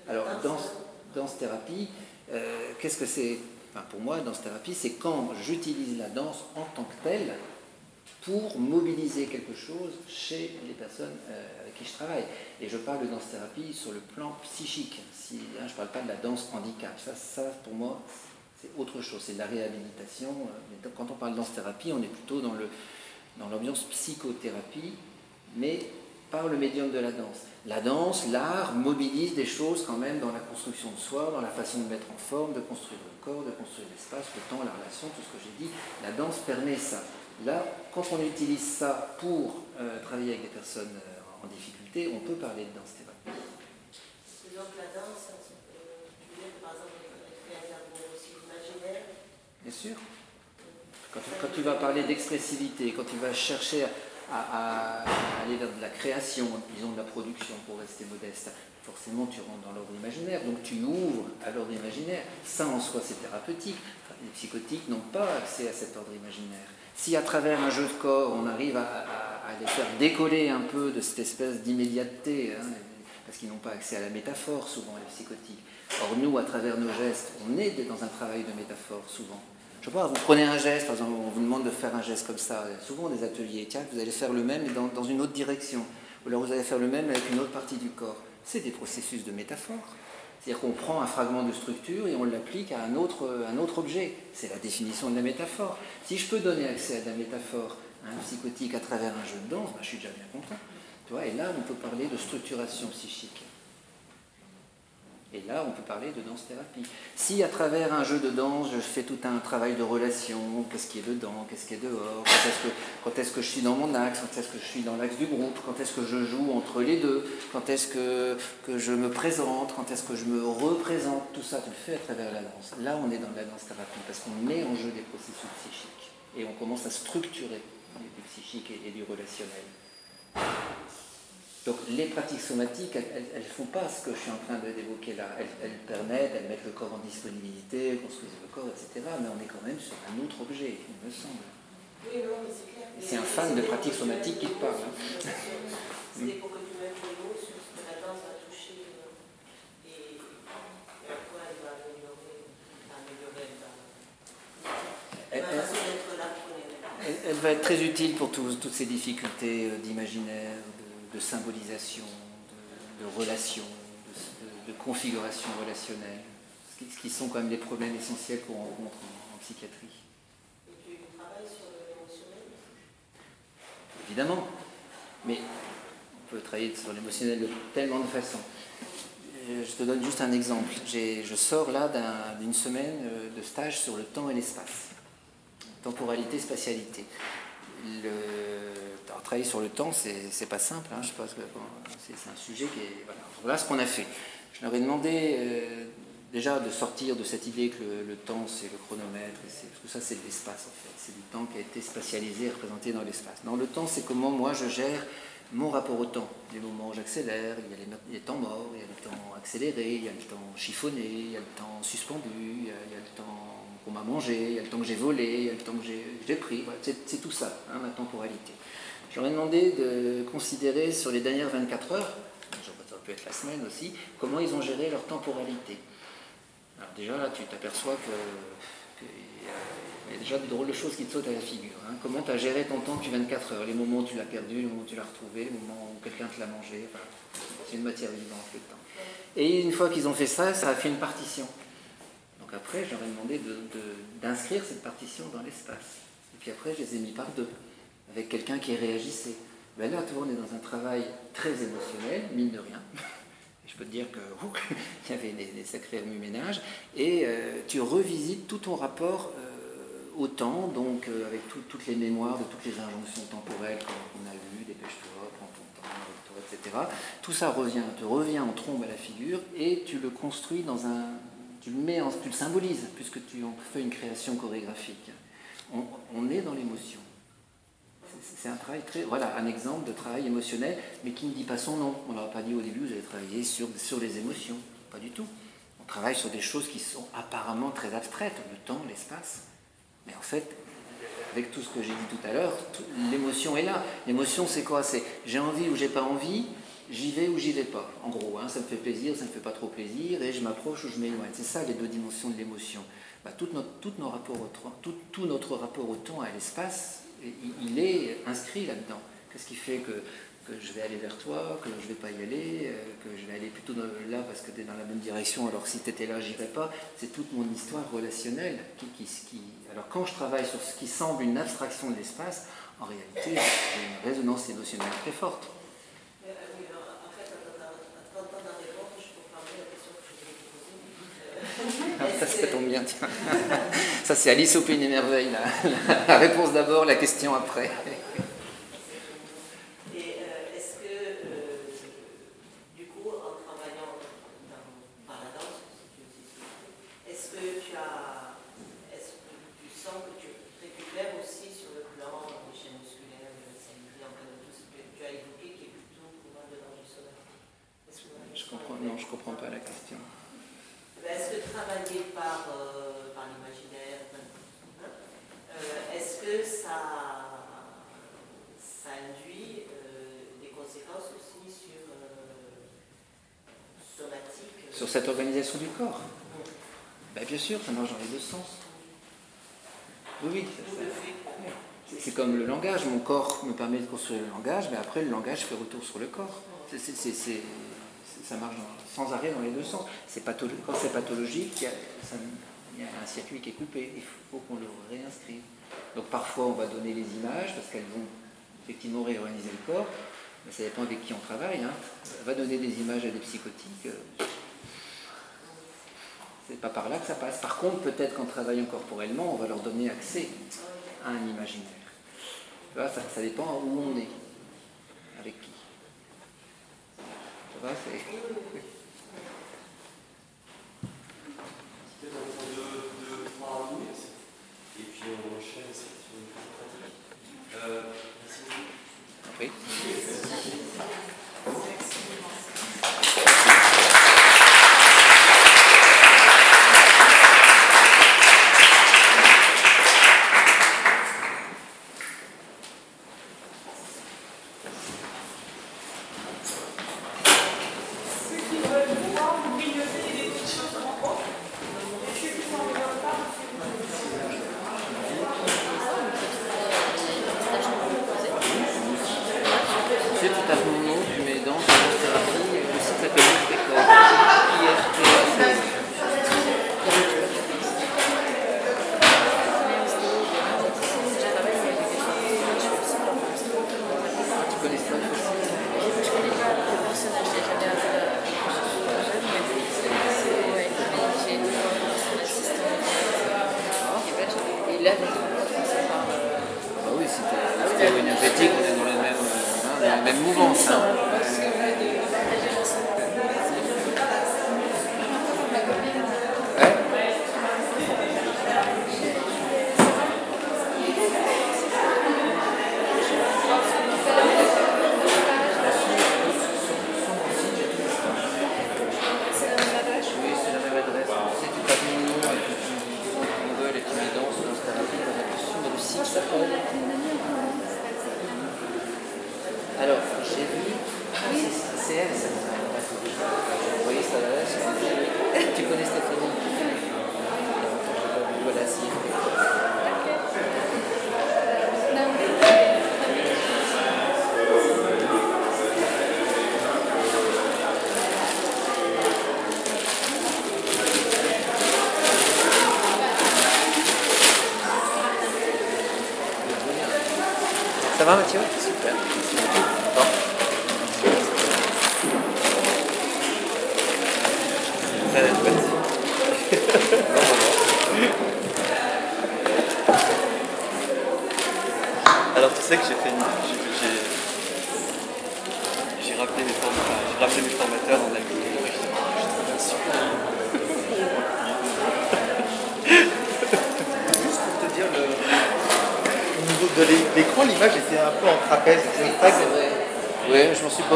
S1: Alors, danse, danse thérapie, euh, qu'est-ce que c'est? Enfin, Pour moi, danse thérapie, c'est quand j'utilise la danse en tant que telle pour mobiliser quelque chose chez les personnes euh, avec qui je travaille. Et je parle de danse-thérapie sur le plan psychique. Hein, je ne parle pas de la danse handicap. Ça, ça pour moi, c'est autre chose. C'est de la réhabilitation. Euh, quand on parle de danse-thérapie, on est plutôt dans, le, dans l'ambiance psychothérapie, mais par le médium de la danse. La danse, l'art mobilise des choses quand même dans la construction de soi, dans la façon de mettre en forme, de construire le corps, de construire l'espace, le temps, la relation, tout ce que j'ai dit. La danse permet ça. Là, quand on utilise ça pour euh, travailler avec des personnes euh, en difficulté, on peut parler de danse thérapie.
S3: Donc la danse, euh, tu veux par exemple créer un aussi imaginaire
S1: Bien sûr. Quand, tu vas parler d'expressivité, quand tu vas chercher à, aller vers de la création, disons de la production pour rester modeste, forcément tu rentres dans l'ordre imaginaire, donc tu ouvres à l'ordre imaginaire. Ça en soi c'est thérapeutique. les psychotiques n'ont pas accès à cet ordre imaginaire. Si à travers un jeu de corps, on arrive à, les faire décoller un peu de cette espèce d'immédiateté, hein, parce qu'ils n'ont pas accès à la métaphore souvent, les psychotiques. Or nous, à travers nos gestes, on est dans un travail de métaphore souvent. Je sais pas, vous prenez un geste, par exemple, on vous demande de faire un geste comme ça, souvent des ateliers, tiens, vous allez faire le même mais dans, dans une autre direction, ou alors vous allez faire le même avec une autre partie du corps. C'est des processus de métaphore. C'est-à-dire qu'on prend un fragment de structure et on l'applique à un autre, un autre objet. C'est la définition de la métaphore. Si je peux donner accès à la métaphore à un psychotique à travers un jeu de danse, bah, je suis déjà bien content. Et là, on peut parler de structuration psychique. Et là, on peut parler de danse-thérapie. Si à travers un jeu de danse, je fais tout un travail de relation, qu'est-ce qui est dedans, qu'est-ce qui est dehors, quand est-ce que, je suis dans mon axe, quand est-ce que je suis dans l'axe du groupe, quand est-ce que je joue entre les deux, quand est-ce que, que je me présente, quand est-ce que je me représente, tout ça, tu le fais à travers la danse. Là, on est dans la danse-thérapie parce qu'on met en jeu des processus psychiques et on commence à structurer du psychique et du relationnel. Donc les pratiques somatiques, elles ne font pas ce que je suis en train d'évoquer là. Elles, permettent, elles mettent le corps en disponibilité, construisent le corps, etc. Mais on est quand même sur un autre objet, il me semble.
S3: Oui, non, mais c'est clair.
S1: C'est un fan de pratiques somatiques qui te parle. Hein.
S3: C'était pour que tu mettes les mots sur ce que la danse va toucher euh, et à quoi elle va améliorer, améliorer elle va.
S1: Elle, elle, va être très utile pour toutes ces difficultés euh, d'imaginaire, de symbolisation, de, de relation, de, configuration relationnelle, ce qui, sont quand même des problèmes essentiels qu'on rencontre en, psychiatrie.
S3: Et tu travailles sur l'émotionnel
S1: Évidemment, mais on peut travailler sur l'émotionnel de tellement de façons. Euh, je te donne juste un exemple. Je sors là d'une semaine euh, de stage sur le temps et l'espace. Temporalité, spatialité. Le, travailler sur le temps, c'est pas simple. Hein, c'est un sujet qui est. Voilà. ce qu'on a fait. Je leur ai demandé euh, déjà de sortir de cette idée que le, temps c'est le chronomètre, parce que ça c'est de l'espace en fait. C'est du temps qui a été spatialisé, représenté dans l'espace. Dans le temps, c'est comment moi je gère mon rapport au temps. Les moments où j'accélère, il y a les, temps morts, il y a le temps accéléré, il y a le temps chiffonné, il y a le temps suspendu, il y a, le temps qu'on m'a mangé, il y a le temps que j'ai volé, il y a le temps que j'ai pris. c'est tout ça, hein, ma temporalité. Je leur ai demandé de considérer sur les dernières 24 heures, ça peut être la semaine aussi, comment ils ont géré leur temporalité. Alors déjà là, tu t'aperçois que, y a déjà de drôles de choses qui te sautent à la figure. Hein. Comment tu as géré ton temps depuis 24 heures Les moments où tu l'as perdu, les moments où tu l'as retrouvé, les moments où quelqu'un te l'a mangé. c'est une matière vivante le temps. Et une fois qu'ils ont fait ça, ça a fait une partition. Donc après, ai demandé d'inscrire cette partition dans l'espace. Et puis après, je les ai mis par deux avec quelqu'un qui réagissait. Ben là, le monde est dans un travail très émotionnel, mine de rien. je peux te dire qu'il y avait des, sacrés remue-ménages. Et euh, tu revisites tout ton rapport au temps, donc avec toutes les mémoires de toutes les injonctions temporelles qu'on a vues, dépêche-toi, prends ton temps, etc. Tout ça revient, te revient en trombe à la figure et tu le construis dans un. Tu le mets en, tu le symbolises, puisque tu en fais une création chorégraphique. on est dans l'émotion c'est un travail très. Voilà, un exemple de travail émotionnel, mais qui ne dit pas son nom. On n'aura pas dit au début, vous allez travailler sur, sur les émotions. Pas du tout. On travaille sur des choses qui sont apparemment très abstraites, le temps, l'espace. Mais en fait, avec tout ce que j'ai dit tout à l'heure, l'émotion est là. L'émotion, c'est quoi? C'est j'ai envie ou j'ai pas envie, j'y vais ou j'y vais pas. En gros, hein, ça me fait plaisir, ça me fait pas trop plaisir, et je m'approche ou je m'éloigne. C'est ça les deux dimensions de l'émotion. Bah, tout, notre, nos rapports au, tout, tout notre rapport au temps et à l'espace il est inscrit là-dedans. Qu'est-ce qui fait que, je vais aller vers toi, que je ne vais pas y aller, euh, que je vais aller plutôt là parce que tu es dans la même direction, alors si tu étais là, j'irais pas. C'est toute mon histoire relationnelle. Alors quand je travaille sur ce qui semble une abstraction de l'espace, en réalité, j'ai une résonance émotionnelle très forte. Ah, Ça, c'est Alice au Pays des Merveilles, la réponse d'abord, la question après. cette organisation du corps ben, Bien sûr, ça marche dans les deux sens. Oui, oui. C'est comme le langage. Mon corps me permet de construire le langage, mais après, le langage fait retour sur le corps. ça marche sans arrêt dans les deux sens. quand c'est pathologique, il y, a, il y, a, un circuit qui est coupé. Il faut qu'on le réinscrive. Donc parfois, on va donner les images parce qu'elles vont effectivement réorganiser le corps. Mais ça dépend avec qui on travaille. Hein. On va donner des images à des psychotiques. Euh, c'est pas par là que ça passe. Par contre, peut-être qu'en travaillant corporellement, on va leur donner accès à un imaginaire. Ça, ça, dépend où on est, avec qui. Ça va, c'est...
S5: Et puis on enchaîne cette pratique. Euh, merci. Oui.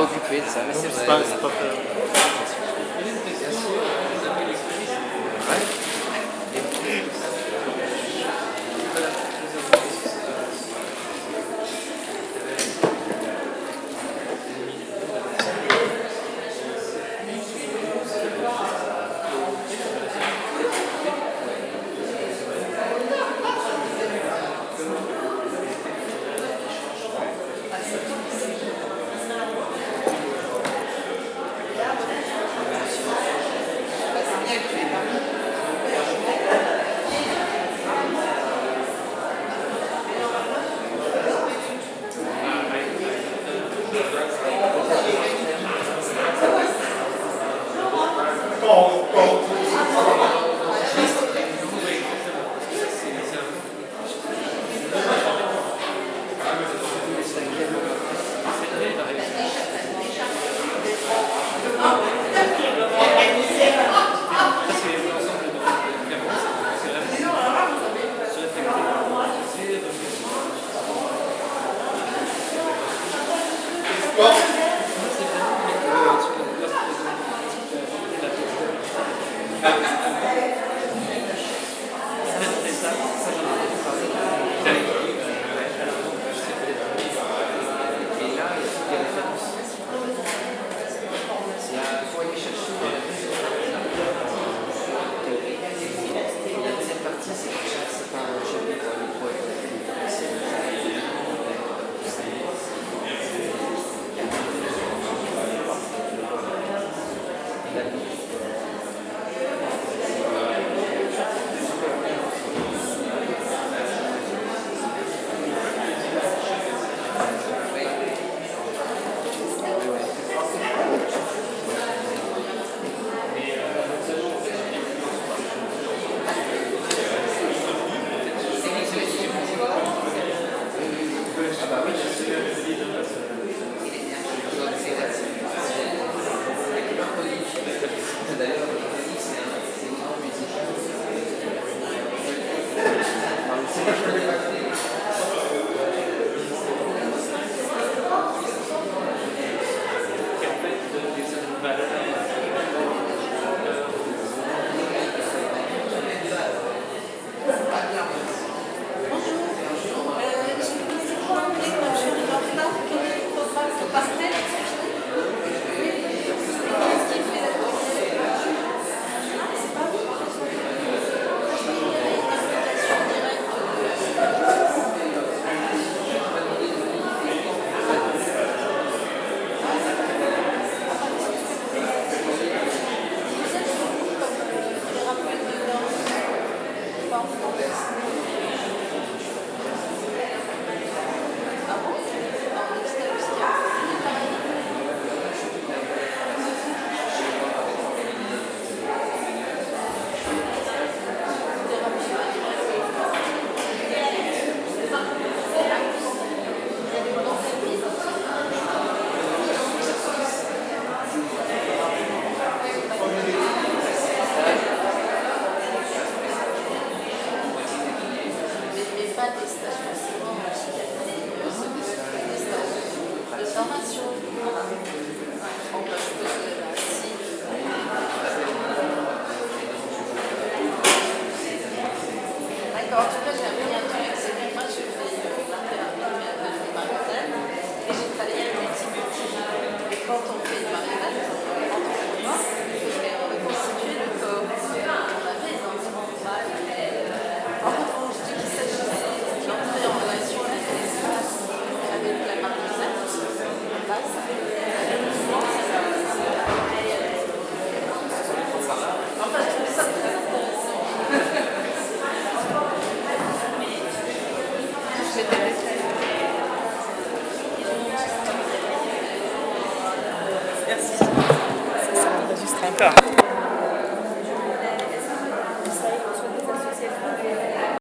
S6: je
S1: m'en suis pas occupé de ça, mais